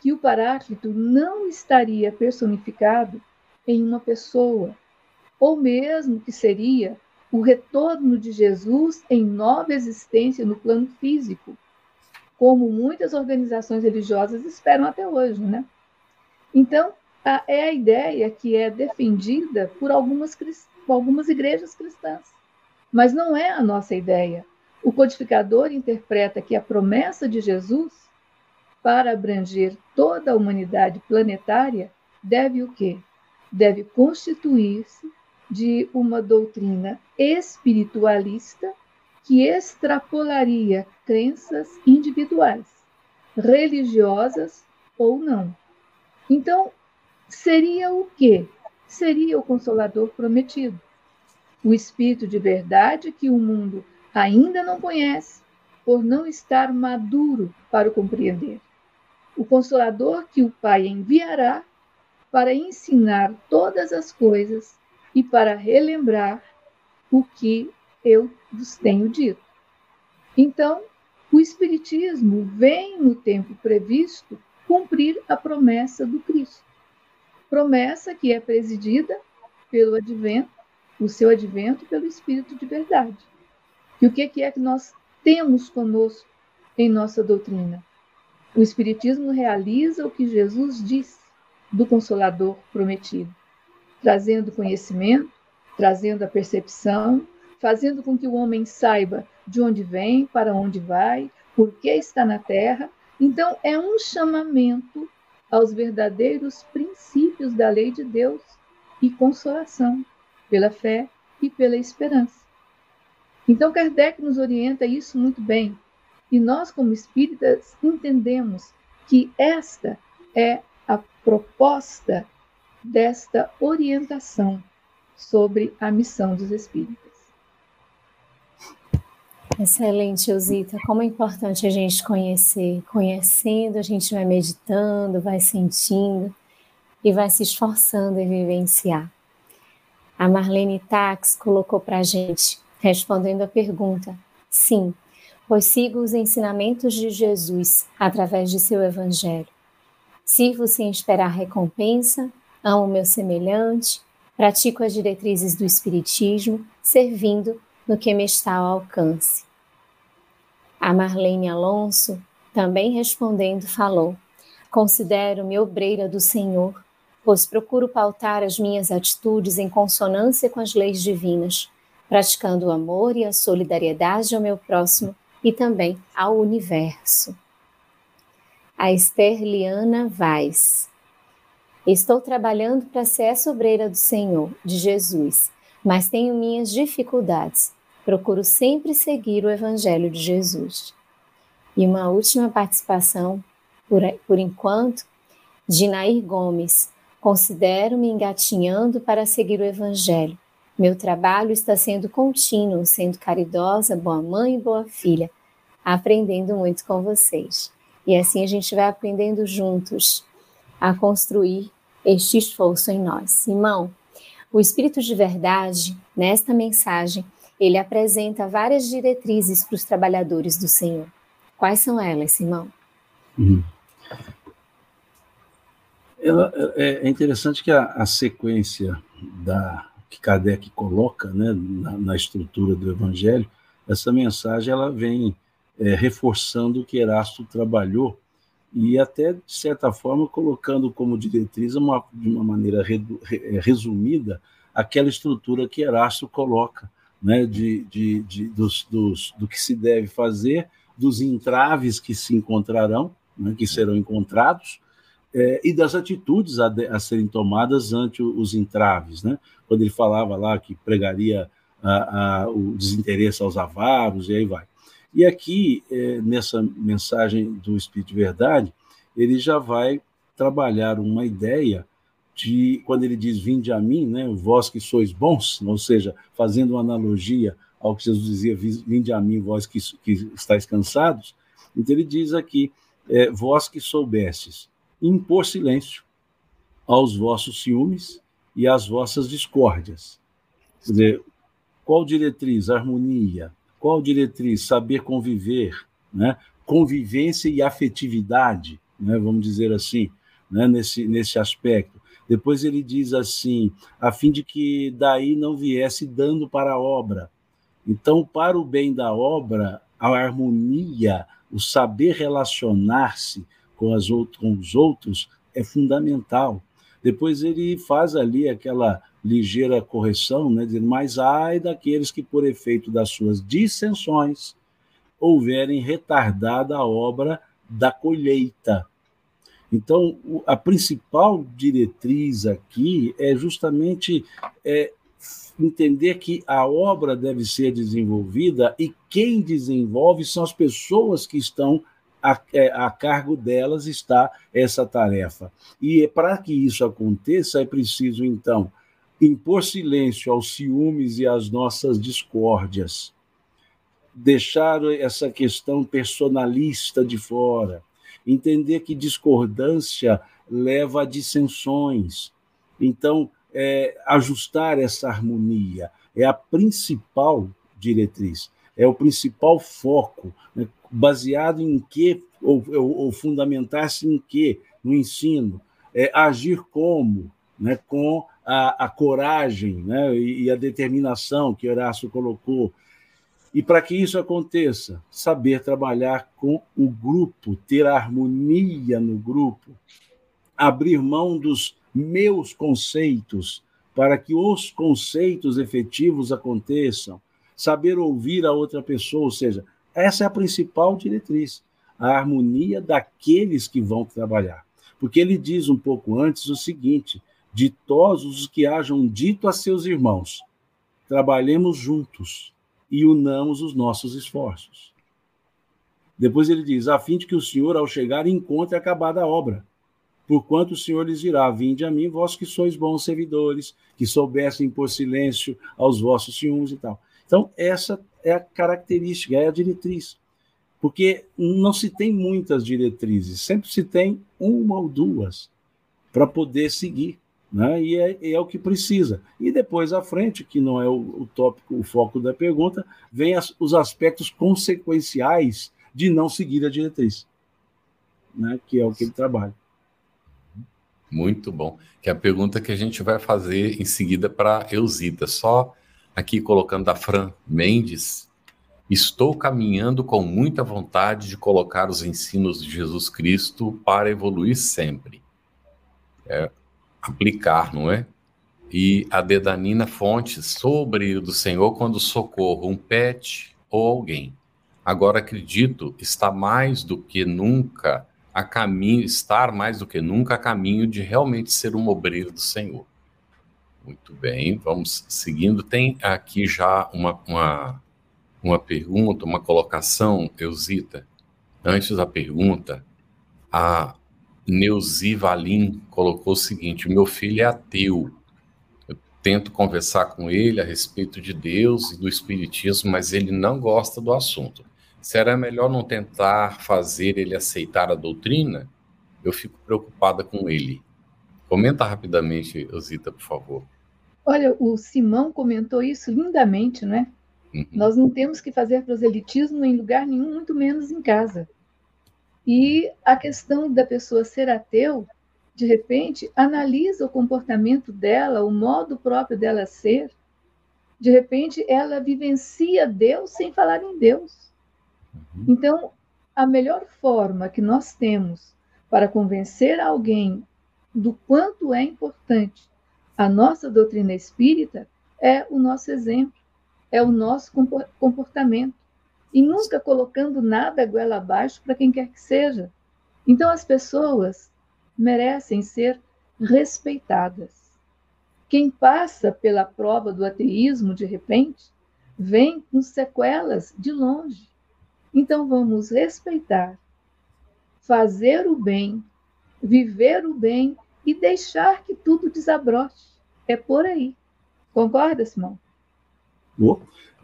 que o Paráclito não estaria personificado em uma pessoa, ou mesmo que seria o retorno de Jesus em nova existência no plano físico, como muitas organizações religiosas esperam até hoje, né? Então, a, é a ideia que é defendida por algumas, por algumas igrejas cristãs, mas não é a nossa ideia. O codificador interpreta que a promessa de Jesus para abranger toda a humanidade planetária deve o quê? Deve constituir-se de uma doutrina espiritualista que extrapolaria crenças individuais, religiosas ou não. Então, seria o quê? Seria o consolador prometido. O espírito de verdade que o mundo ainda não conhece, por não estar maduro para o compreender. O consolador que o Pai enviará para ensinar todas as coisas e para relembrar o que eu vos tenho dito. Então, o Espiritismo vem no tempo previsto cumprir a promessa do Cristo. Promessa que é presidida pelo advento, o seu advento pelo Espírito de verdade. E o que é que nós temos conosco em nossa doutrina? O Espiritismo realiza o que Jesus disse do Consolador prometido trazendo conhecimento, trazendo a percepção, fazendo com que o homem saiba de onde vem, para onde vai, por que está na terra. Então, é um chamamento aos verdadeiros princípios da lei de Deus e consolação pela fé e pela esperança. Então, Kardec nos orienta isso muito bem. E nós, como espíritas, entendemos que esta é a proposta desta orientação sobre a missão dos espíritas. Excelente, Osita. Como é importante a gente conhecer. Conhecendo, a gente vai meditando, vai sentindo e vai se esforçando em vivenciar. A Marlene Tax colocou para a gente, respondendo a pergunta: sim, pois sigo os ensinamentos de Jesus através de seu evangelho. Sirvo sem esperar recompensa amo meu semelhante, pratico as diretrizes do Espiritismo, servindo no que me está ao alcance. A Marlene Alonso, também respondendo, falou: Considero-me obreira do Senhor, pois procuro pautar as minhas atitudes em consonância com as leis divinas, praticando o amor e a solidariedade ao meu próximo e também ao universo. A Esther Liana Vaz. Estou trabalhando para ser essa obreira do Senhor, de Jesus, mas tenho minhas dificuldades. Procuro sempre seguir o Evangelho de Jesus. E uma última participação, por, por enquanto, de Nair Gomes. Considero-me engatinhando para seguir o Evangelho, Meu trabalho está sendo contínuo, sendo caridosa, boa mãe e boa filha, aprendendo muito com vocês. E assim a gente vai aprendendo juntos a construir este esforço em nós. Simão, o Espírito de Verdade, nesta mensagem, ele apresenta várias diretrizes para os trabalhadores do Senhor. Quais são elas, Simão? Uhum. É, é interessante que a, a, sequência da que Kardec coloca né, na, na, estrutura do Evangelho, essa mensagem ela vem é, reforçando o que Erasto trabalhou e até, de certa forma, colocando como diretriz, uma, de uma maneira é, resumida, aquela estrutura que Erasto coloca, né, de, de, de dos, dos, do que se deve fazer, dos entraves que se encontrarão, né, que serão encontrados, é, e das atitudes a, de, a, serem tomadas ante os entraves. Né? Quando ele falava lá que pregaria a, a, o desinteresse aos avaros, e aí vai. E aqui, é, nessa mensagem do Espírito de Verdade, ele já vai trabalhar uma ideia de, quando ele diz, vinde a mim, né, vós que sois bons, ou seja, fazendo uma analogia ao que Jesus dizia, vinde a mim, vós que, que estáis cansados, então ele diz aqui, é, vós que soubestes impor silêncio aos vossos ciúmes e às vossas discórdias. Quer dizer, qual diretriz? Harmonia, qual diretriz? Saber conviver, né? convivência e afetividade, né? vamos dizer assim, né? nesse, nesse aspecto. Depois ele diz assim, a fim de que daí não viesse dando para a obra. Então, para o bem da obra, a harmonia, o saber relacionar-se com, as com os outros é fundamental. Depois ele faz ali aquela ligeira correção, né, dizendo, mas ai daqueles que, por efeito das suas dissensões, houverem retardada a obra da colheita. Então, a principal diretriz aqui é justamente é, entender que a obra deve ser desenvolvida e quem desenvolve são as pessoas que estão a, é, a cargo delas está essa tarefa. E para que isso aconteça, é preciso, então, impor silêncio aos ciúmes e às nossas discórdias, deixar essa questão personalista de fora, entender que discordância leva a dissensões. Então, é, ajustar essa harmonia é a principal diretriz, é o principal foco, né? baseado em que, ou, ou, ou fundamentar-se em que no ensino, é agir como, né? com a, a coragem né, e, e a determinação que Horácio colocou. E para que isso aconteça, saber trabalhar com o grupo, ter harmonia no grupo, abrir mão dos meus conceitos para que os conceitos efetivos aconteçam, saber ouvir a outra pessoa, ou seja, essa é a principal diretriz, a harmonia daqueles que vão trabalhar. Porque ele diz um pouco antes o seguinte: Ditosos os que hajam dito a seus irmãos: trabalhemos juntos e unamos os nossos esforços. Depois ele diz: a fim de que o Senhor, ao chegar, encontre acabada a obra. Porquanto o Senhor lhes dirá: Vinde a mim, vós que sois bons servidores, que soubessem por silêncio aos vossos ciúmes e tal. Então, essa é a característica, é a diretriz. Porque não se tem muitas diretrizes, sempre se tem uma ou duas para poder seguir né? e é, é, o que precisa. E depois à frente, que não é o, o tópico, o foco da pergunta, vem as, os aspectos consequenciais de não seguir a diretriz, né? que é o que ele trabalha. Muito bom. Que é a pergunta que a gente vai fazer em seguida para Eusita. Só aqui colocando a Fran Mendes. Estou caminhando com muita vontade de colocar os ensinos de Jesus Cristo para evoluir sempre. É, aplicar, não é? E a Dedanina Fontes, sobre o do Senhor quando socorro um pet ou alguém. Agora acredito está mais do que nunca a caminho, estar mais do que nunca a caminho de realmente ser um obreiro do Senhor. Muito bem, vamos seguindo. Tem aqui já uma, uma, uma pergunta, uma colocação, Eusita. Antes da pergunta, a Neuzi Valim colocou o seguinte: meu filho é ateu. tento conversar com ele a respeito de Deus e do Espiritismo, mas ele não gosta do assunto. Será melhor não tentar fazer ele aceitar a doutrina? Eu fico preocupada com ele. Comenta rapidamente, Osita, por favor. Olha, o Simão comentou isso lindamente, não é? Uhum. Nós não temos que fazer proselitismo em lugar nenhum, muito menos em casa. E a questão da pessoa ser ateu de repente, analisa o comportamento dela, o modo próprio dela ser. De repente, ela vivencia Deus sem falar em Deus. Uhum. Então, a melhor forma que nós temos para convencer alguém do quanto é importante a nossa doutrina espírita é o nosso exemplo, é o nosso comportamento. E nunca colocando nada goela abaixo para quem quer que seja. Então, as pessoas merecem ser respeitadas. Quem passa pela prova do ateísmo, de repente, vem com sequelas de longe. Então vamos respeitar, fazer o bem, viver o bem e deixar que tudo desabroche. É por aí. Concorda, Simão?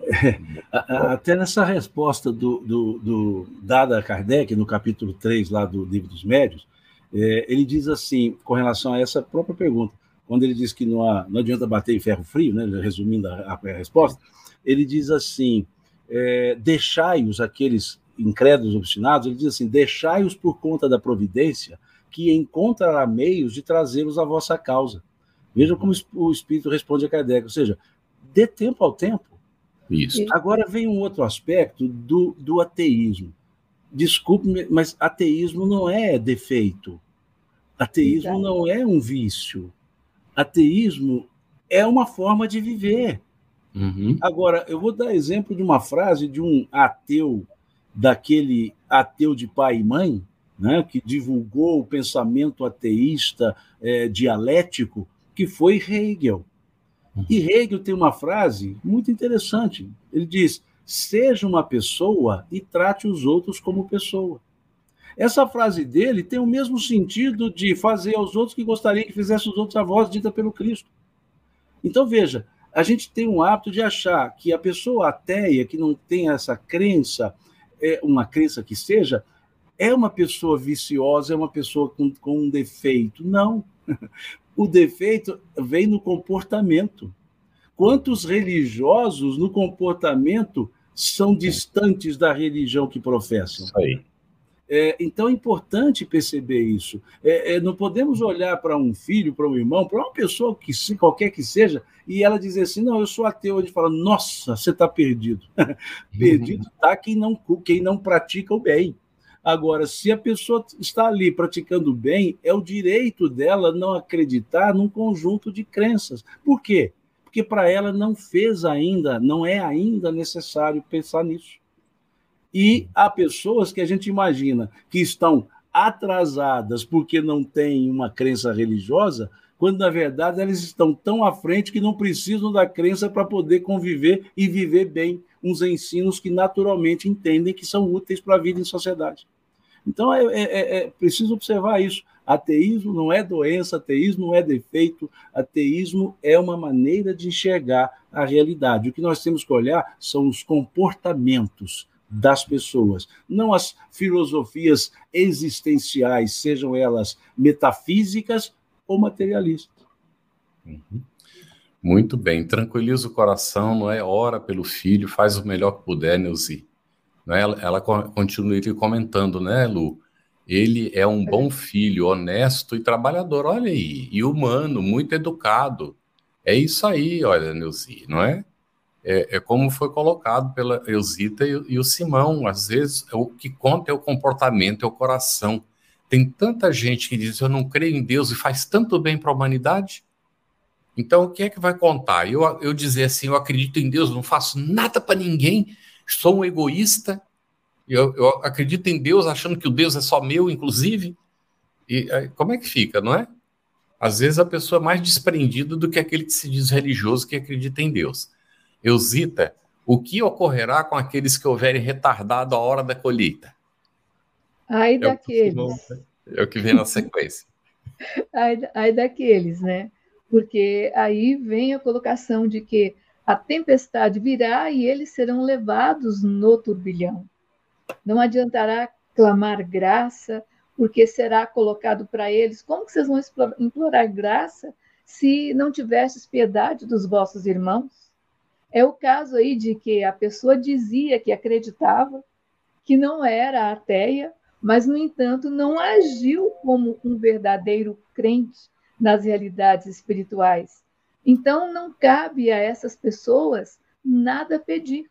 Até nessa resposta do, do, do, dada a Kardec, no capítulo 3 lá do Livro dos Médios, é, ele diz assim, com relação a essa própria pergunta, quando ele diz que não, há, não adianta bater em ferro frio, né, resumindo a, a resposta, ele diz assim: é, deixai-os, aqueles incrédulos obstinados, ele diz assim: deixai-os por conta da providência, que encontrará meios de trazê-los à vossa causa. Veja como o Espírito responde a Kardec, ou seja, dê tempo ao tempo. Isso. Agora vem um outro aspecto do, do ateísmo desculpe, mas ateísmo não é defeito. Ateísmo não é um vício. Ateísmo é uma forma de viver. Uhum. Agora, eu vou dar exemplo de uma frase de um ateu, daquele ateu de pai e mãe, né, que divulgou o pensamento ateísta é, dialético, que foi Hegel. E Hegel tem uma frase muito interessante. Ele diz: seja uma pessoa e trate os outros como pessoa. Essa frase dele tem o mesmo sentido de fazer aos outros que gostaria que fizesse os outros a voz dita pelo Cristo. Então, veja, a gente tem um hábito de achar que a pessoa ateia, que não tem essa crença, é uma crença que seja, é uma pessoa viciosa, é uma pessoa com, com um defeito. Não. O defeito vem no comportamento. Quantos religiosos no comportamento são distantes da religião que professam. Isso aí. É, então é importante perceber isso. É, é, não podemos olhar para um filho, para um irmão, para uma pessoa que qualquer que seja, e ela dizer assim: não, eu sou ateu. Ele fala: nossa, você está perdido. perdido está quem não, quem não pratica o bem. Agora, se a pessoa está ali praticando bem, é o direito dela não acreditar num conjunto de crenças. Por quê? porque para ela não fez ainda, não é ainda necessário pensar nisso. E há pessoas que a gente imagina que estão atrasadas porque não têm uma crença religiosa, quando na verdade elas estão tão à frente que não precisam da crença para poder conviver e viver bem uns ensinos que naturalmente entendem que são úteis para a vida em sociedade. Então é, é, é, é preciso observar isso. Ateísmo não é doença, ateísmo não é defeito, ateísmo é uma maneira de enxergar a realidade. O que nós temos que olhar são os comportamentos das pessoas, não as filosofias existenciais, sejam elas metafísicas ou materialistas. Uhum. Muito bem, tranquiliza o coração, não é? Ora pelo filho, faz o melhor que puder, Neuzi. Não é? Ela, ela continua comentando, né, Lu? Ele é um bom filho, honesto e trabalhador, olha aí, e humano, muito educado. É isso aí, olha, Neuzi, não é? É, é como foi colocado pela Eusita e, e, o Simão. Às vezes, o que conta é o comportamento, é o coração. Tem tanta gente que diz: Eu não creio em Deus e faz tanto bem para a humanidade. Então, o que é que vai contar? Eu, eu dizer assim: Eu acredito em Deus, não faço nada para ninguém, sou um egoísta, eu, eu acredito em Deus achando que o Deus é só meu, inclusive. E como é que fica, não é? Às vezes a pessoa é mais desprendida do que aquele que se diz religioso que acredita em Deus. Eusita, o que ocorrerá com aqueles que houverem retardado a hora da colheita? Ai é daqueles. É o que vem na sequência. ai, ai daqueles, né? porque aí vem a colocação de que a tempestade virá e eles serão levados no turbilhão. Não adiantará clamar graça, porque será colocado para eles. Como que vocês vão implorar graça se não tivesses piedade dos vossos irmãos? É o caso aí de que a pessoa dizia que acreditava, que não era ateia, mas, no entanto, não agiu como um verdadeiro crente nas realidades espirituais. Então, não cabe a essas pessoas nada pedir.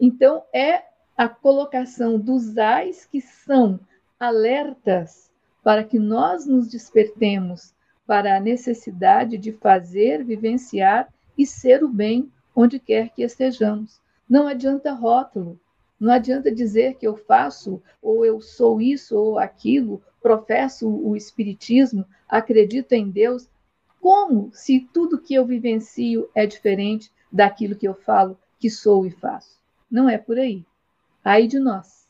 Então, é a colocação dos ais que são alertas para que nós nos despertemos para a necessidade de fazer, vivenciar e ser o bem onde quer que estejamos. Não adianta rótulo, não adianta dizer que eu faço, ou eu sou isso ou aquilo, professo o Espiritismo, acredito em Deus. Como se tudo que eu vivencio é diferente daquilo que eu falo que sou e faço? Não é por aí. Aí de nós.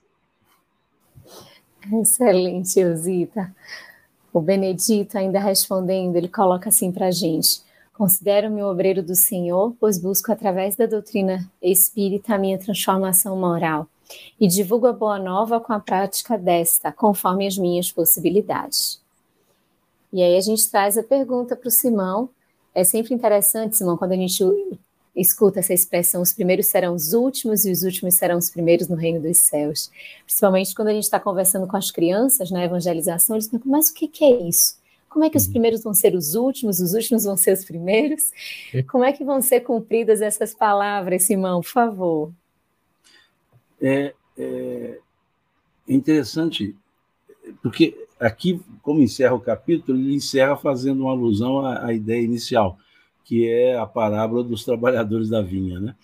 Excelente, Eusita. O Benedito, ainda respondendo, ele coloca assim para a gente: Considero-me o obreiro do Senhor, pois busco através da doutrina espírita a minha transformação moral e divulgo a boa nova com a prática desta, conforme as minhas possibilidades. E aí a gente traz a pergunta para o Simão. É sempre interessante, Simão, quando a gente escuta essa expressão, os primeiros serão os últimos e os últimos serão os primeiros no reino dos céus. Principalmente quando a gente está conversando com as crianças na evangelização, eles perguntam, mas o que, que é isso? Como é que os uhum. primeiros vão ser os últimos, os últimos vão ser os primeiros? Como é que vão ser cumpridas essas palavras, Simão, por favor? É, é interessante, porque aqui, como encerra o capítulo, ele encerra fazendo uma alusão à, à ideia inicial, que é a parábola dos trabalhadores da vinha. Né?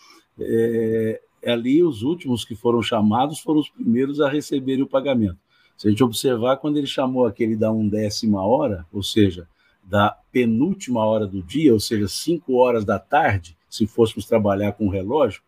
É, ali, os últimos que foram chamados foram os primeiros a receberem o pagamento. Se a gente observar, quando ele chamou aquele da undécima hora, ou seja, da penúltima hora do dia, ou seja, cinco horas da tarde, se fôssemos trabalhar com o relógio,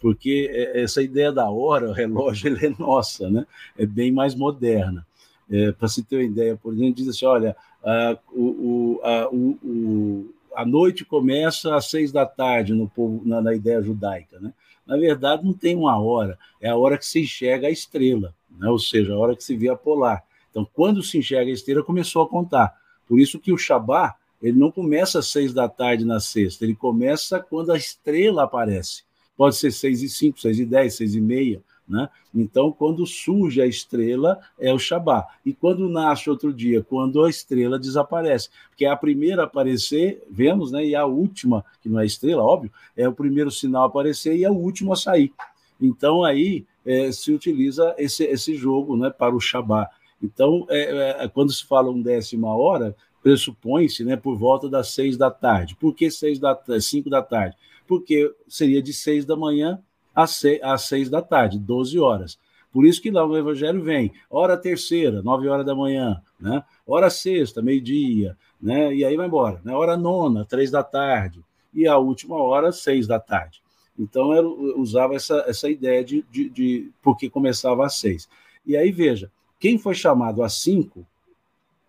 porque é, essa ideia da hora, o relógio, ele é nossa, né? é bem mais moderna. É, Para se ter uma ideia, por exemplo, diz assim: olha, a, o, a, o, a noite começa às seis da tarde no povo, na, na, ideia judaica. Né? Na verdade, não tem uma hora, é a hora que se enxerga a estrela né? ou seja, a hora que se vê a polar. Então, quando se enxerga a esteira, começou a contar. Por isso que o Shabá, ele não começa às seis da tarde na sexta, ele começa quando a estrela aparece. Pode ser seis e cinco, seis e dez, seis e meia, né? Então, quando surge a estrela, é o Shabá. E quando nasce outro dia? Quando a estrela desaparece. Porque é a primeira a aparecer, vemos, né? e a última, que não é estrela, óbvio, é o primeiro sinal a aparecer e é o último a sair. Então, aí, é, se utiliza esse, esse jogo né, para o Shabá. Então, é, é, quando se fala um décima hora, pressupõe-se né, por volta das seis da tarde. Por que seis da, cinco da tarde? Porque seria de seis da manhã às seis, às seis da tarde, 12 horas. Por isso que lá no Evangelho vem hora terceira, nove horas da manhã, né? hora sexta, meio-dia, né? e aí vai embora. Né? Hora nona, três da tarde, e a última hora, seis da tarde. Então, eu usava essa, essa ideia de, de, de porque começava às seis. E aí, veja, quem foi chamado às cinco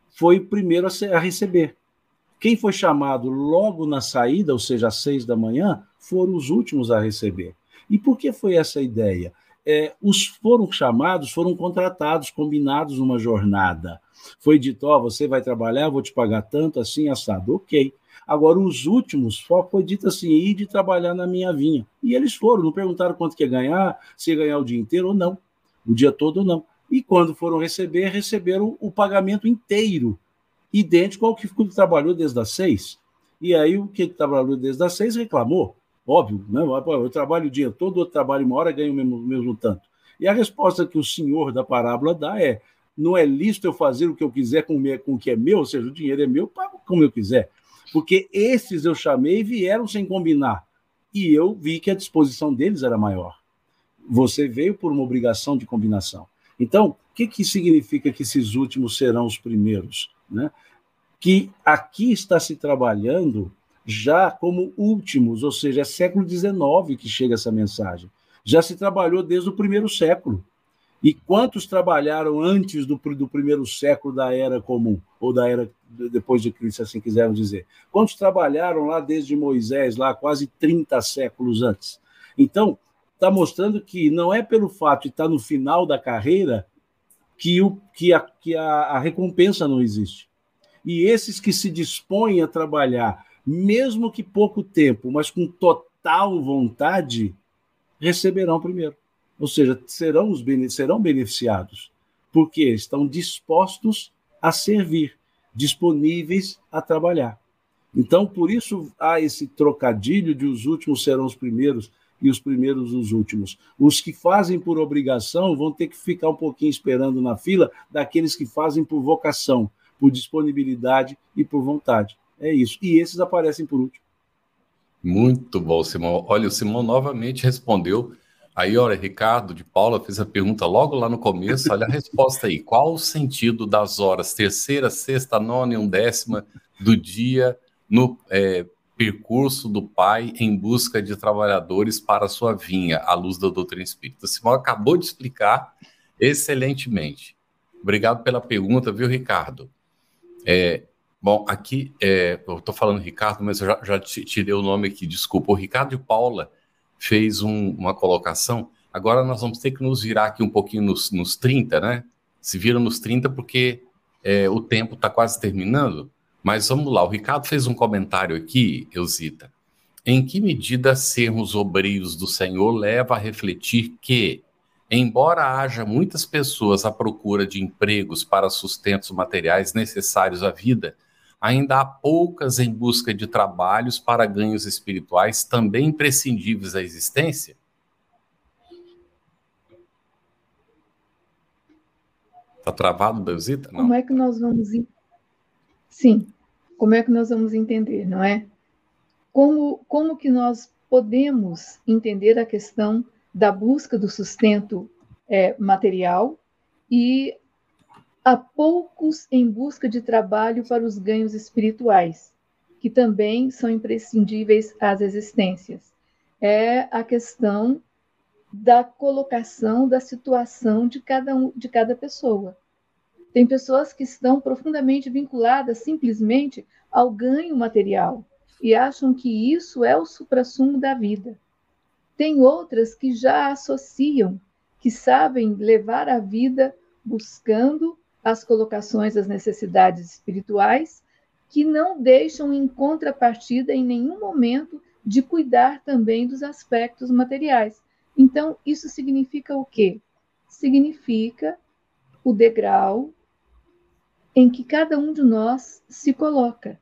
foi o primeiro a, a receber. Quem foi chamado logo na saída, ou seja, às seis da manhã, foram os últimos a receber. E por que foi essa ideia? É, os foram chamados, foram contratados, combinados numa jornada. Foi dito: Ó, oh, você vai trabalhar, vou te pagar tanto, assim, assado. Ok. Agora, os últimos, foi dito assim, ir de trabalhar na minha vinha. E eles foram, não perguntaram quanto que ia ganhar, se ia ganhar o dia inteiro ou não, o dia todo ou não. E quando foram receber, receberam o pagamento inteiro, idêntico ao que trabalhou desde as seis. E aí o que trabalhou desde as seis reclamou, óbvio, né? eu trabalho o dia todo, eu trabalho uma hora, ganho o mesmo, mesmo tanto. E a resposta que o senhor da parábola dá é: não é lícito eu fazer o que eu quiser com, com o que é meu, ou seja, o dinheiro é meu, pago como eu quiser. Porque esses eu chamei e vieram sem combinar. E eu vi que a disposição deles era maior. Você veio por uma obrigação de combinação. Então, o que, que significa que esses últimos serão os primeiros? Né? Que aqui está se trabalhando já como últimos, ou seja, é século XIX que chega essa mensagem. Já se trabalhou desde o primeiro século. E quantos trabalharam antes do, do primeiro século da era comum, ou da era depois de Cristo, assim quisermos dizer. Quantos trabalharam lá desde Moisés, lá quase 30 séculos antes? Então, está mostrando que não é pelo fato de estar no final da carreira que, o, que, a, que a, a recompensa não existe. E esses que se dispõem a trabalhar, mesmo que pouco tempo, mas com total vontade, receberão primeiro. Ou seja, serão, os, serão beneficiados, porque estão dispostos a servir, disponíveis a trabalhar. Então, por isso há esse trocadilho de os últimos serão os primeiros e os primeiros os últimos. Os que fazem por obrigação vão ter que ficar um pouquinho esperando na fila daqueles que fazem por vocação, por disponibilidade e por vontade. É isso. E esses aparecem por último. Muito bom, Simão. Olha, o Simão novamente respondeu. Aí, olha, Ricardo de Paula fez a pergunta logo lá no começo. Olha a resposta aí. Qual o sentido das horas terceira, sexta, nona e undécima do dia no é, percurso do Pai em busca de trabalhadores para sua vinha, à luz da doutrina espírita. O Simão acabou de explicar excelentemente. Obrigado pela pergunta, viu, Ricardo? É, bom, aqui, é, eu estou falando Ricardo, mas eu já, já tirei o nome aqui, desculpa. O Ricardo de Paula fez um, uma colocação. Agora nós vamos ter que nos virar aqui um pouquinho nos, nos 30, né? Se vira nos 30 porque é, o tempo está quase terminando. Mas vamos lá, o Ricardo fez um comentário aqui, Eusita. Em que medida sermos obreiros do Senhor leva a refletir que, embora haja muitas pessoas à procura de empregos para sustentos materiais necessários à vida, ainda há poucas em busca de trabalhos para ganhos espirituais também imprescindíveis à existência? Está travado, Deusita? Como é que nós vamos. Sim como é que nós vamos entender, não é? Como, como que nós podemos entender a questão da busca do sustento é, material e há poucos em busca de trabalho para os ganhos espirituais, que também são imprescindíveis às existências. É a questão da colocação da situação de cada um, de cada pessoa. Tem pessoas que estão profundamente vinculadas simplesmente ao ganho material e acham que isso é o suprassumo da vida. Tem outras que já associam, que sabem levar a vida buscando as colocações das necessidades espirituais, que não deixam em contrapartida em nenhum momento de cuidar também dos aspectos materiais. Então, isso significa o quê? Significa o degrau em que cada um de nós se coloca.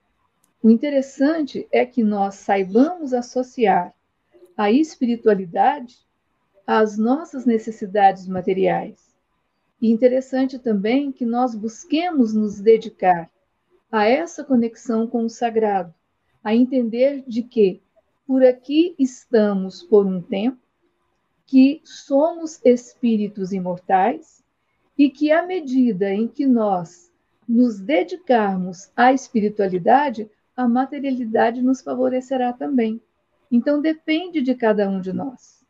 O interessante é que nós saibamos associar a espiritualidade às nossas necessidades materiais. E interessante também que nós busquemos nos dedicar a essa conexão com o sagrado, a entender de que por aqui estamos por um tempo, que somos espíritos imortais e que à medida em que nós nos dedicarmos à espiritualidade, a materialidade nos favorecerá também. Então depende de cada um de nós.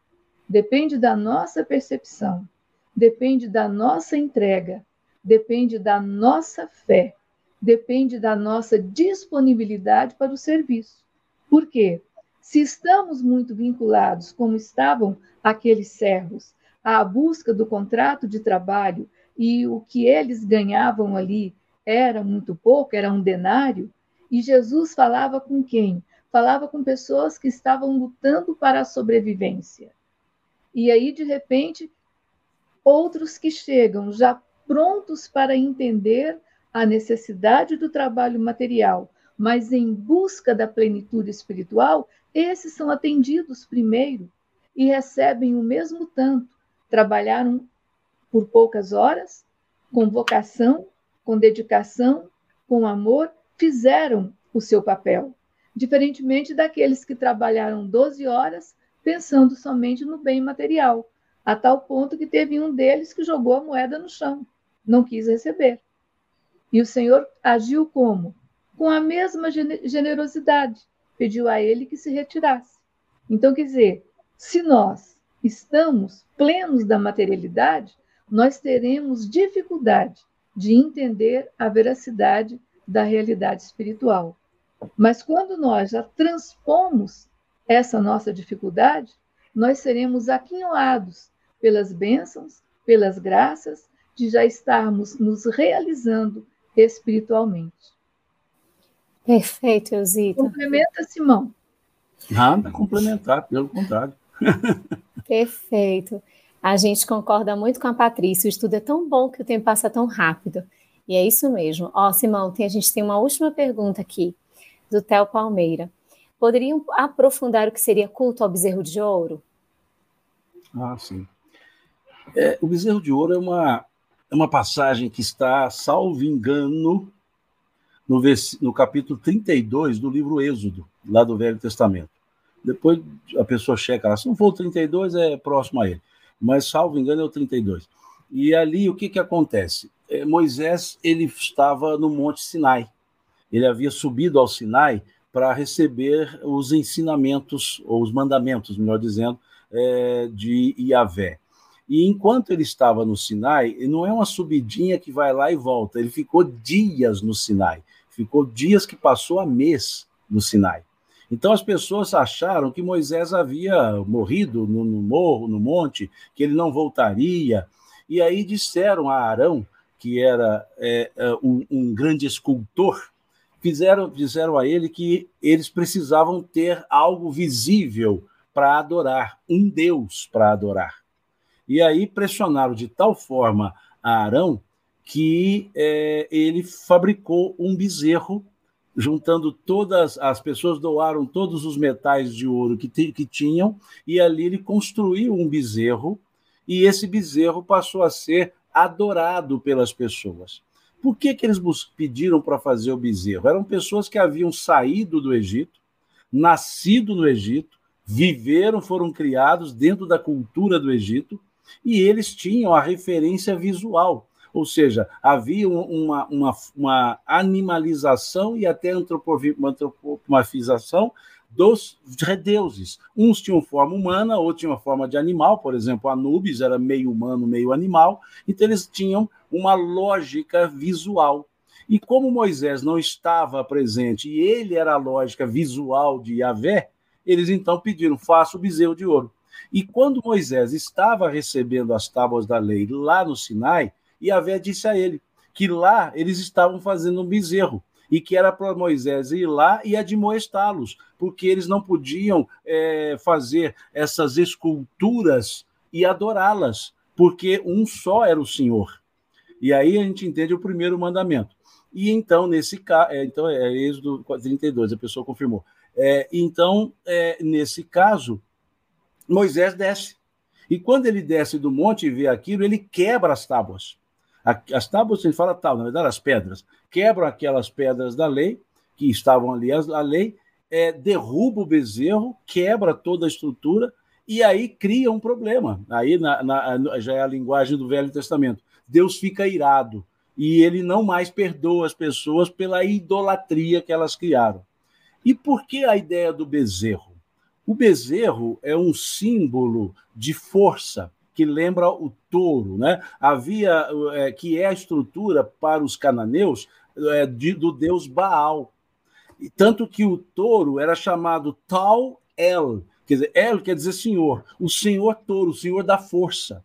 Depende da nossa percepção, depende da nossa entrega, depende da nossa fé, depende da nossa disponibilidade para o serviço. Por quê? Se estamos muito vinculados, como estavam aqueles servos, à busca do contrato de trabalho e o que eles ganhavam ali era muito pouco, era um denário, e Jesus falava com quem? Falava com pessoas que estavam lutando para a sobrevivência. E aí, de repente, outros que chegam já prontos para entender a necessidade do trabalho material, mas em busca da plenitude espiritual, esses são atendidos primeiro e recebem o mesmo tanto. Trabalharam por poucas horas, com vocação com dedicação, com amor, fizeram o seu papel, diferentemente daqueles que trabalharam 12 horas pensando somente no bem material, a tal ponto que teve um deles que jogou a moeda no chão, não quis receber. E o Senhor agiu como? Com a mesma generosidade, pediu a ele que se retirasse. Então, quer dizer, se nós estamos plenos da materialidade, nós teremos dificuldade de entender a veracidade da realidade espiritual. Mas quando nós já transpomos essa nossa dificuldade, nós seremos aquinhoados pelas bênçãos, pelas graças de já estarmos nos realizando espiritualmente. Perfeito, Elzita. Complementa, Simão. Nada complementar, pelo contrário. Perfeito. A gente concorda muito com a Patrícia. O estudo é tão bom que o tempo passa tão rápido. E é isso mesmo. Ó, Simão, tem, a gente tem uma última pergunta aqui, do Theo Palmeira. Poderiam aprofundar o que seria culto ao bezerro de ouro? Ah, sim. É, o bezerro de ouro é uma, é uma passagem que está, salvo engano, no, vers, no capítulo 32 do livro Êxodo, lá do Velho Testamento. Depois a pessoa checa lá, se não for o 32, é próximo a ele. Mas, salvo engano, é o 32. E ali o que, que acontece? É, Moisés ele estava no Monte Sinai. Ele havia subido ao Sinai para receber os ensinamentos, ou os mandamentos, melhor dizendo, é, de Yahvé. E enquanto ele estava no Sinai, não é uma subidinha que vai lá e volta, ele ficou dias no Sinai, ficou dias que passou a mês no Sinai. Então as pessoas acharam que Moisés havia morrido no, no morro, no monte, que ele não voltaria. E aí disseram a Arão, que era é, é um, um, grande escultor, fizeram, disseram a ele que eles precisavam ter algo visível para adorar, um Deus para adorar. E aí pressionaram de tal forma a Arão que é, ele fabricou um bezerro juntando todas as pessoas doaram todos os metais de ouro que, que tinham e ali ele construiu um bezerro e esse bezerro passou a ser adorado pelas pessoas. Por que, que eles pediram para fazer o bezerro? Eram pessoas que haviam saído do Egito, nascido no Egito, viveram, foram criados dentro da cultura do Egito e eles tinham a referência visual ou seja, havia uma, uma, uma animalização e até antropomorfização dos deuses. Uns tinham forma humana, outros tinham forma de animal, por exemplo, Anubis era meio humano, meio animal, então eles tinham uma lógica visual. E como Moisés não estava presente e ele era a lógica visual de Yahvé, eles então pediram: faça o bezerro de ouro. E quando Moisés estava recebendo as tábuas da lei lá no Sinai, Yahvé disse a ele que lá eles estavam fazendo um bezerro e que era para Moisés ir lá e admoestá-los, porque eles não podiam é, fazer essas esculturas e adorá-las, porque um só era o Senhor. E aí a gente entende o primeiro mandamento. E então, nesse caso, é, então é Êxodo 32, a pessoa confirmou. É, então, é, nesse caso, Moisés desce. E quando ele desce do monte e vê aquilo, ele quebra as tábuas. As tábuas, ele fala tal, na verdade, as pedras. Quebram aquelas pedras da lei, que estavam ali, a lei, é, derruba o bezerro, quebra toda a estrutura, e aí cria um problema. Aí na, na, já é a linguagem do Velho Testamento. Deus fica irado e ele não mais perdoa as pessoas pela idolatria que elas criaram. E por que a ideia do bezerro? O bezerro é um símbolo de força, que lembra o touro, né? Havia é, que é a estrutura para os cananeus é, de, do deus Baal. E tanto que o touro era chamado Tal El, quer dizer, El quer dizer senhor, o senhor touro, o senhor da força.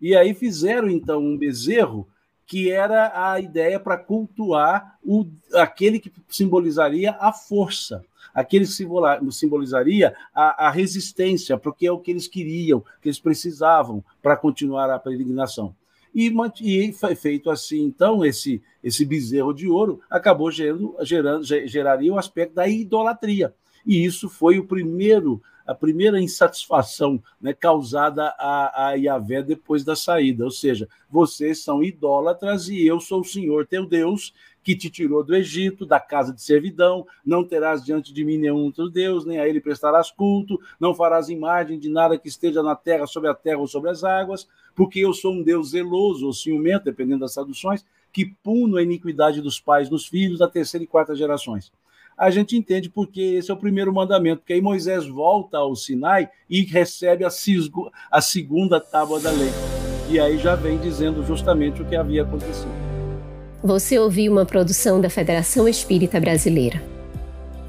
E aí fizeram então um bezerro que era a ideia para cultuar o, aquele que simbolizaria a força aquele simbolizaria a, a resistência, porque é o que eles queriam, que eles precisavam para continuar a peregrinação. E, e feito assim, então, esse, esse bezerro de ouro acabou gerando, gerando, geraria o aspecto da idolatria. E isso foi o primeiro, a primeira insatisfação né, causada a, a Yahvé depois da saída. Ou seja, vocês são idólatras e eu sou o Senhor teu Deus, que te tirou do Egito, da casa de servidão, não terás diante de mim nenhum outro Deus, nem a ele prestarás culto, não farás imagem de nada que esteja na terra, sobre a terra ou sobre as águas, porque eu sou um Deus zeloso ou ciumento, dependendo das traduções, que puno a iniquidade dos pais nos filhos da terceira e quarta gerações. A gente entende porque esse é o primeiro mandamento, porque aí Moisés volta ao Sinai e recebe a, cisgo, a segunda tábua da lei. E aí já vem dizendo justamente o que havia acontecido. Você ouviu uma produção da Federação Espírita Brasileira.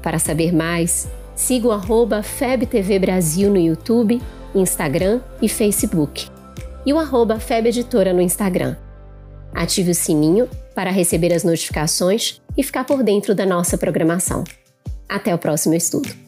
Para saber mais, siga o FebTV Brasil no YouTube, Instagram e Facebook. E o arroba FebEditora no Instagram. Ative o sininho para receber as notificações e ficar por dentro da nossa programação. Até o próximo estudo.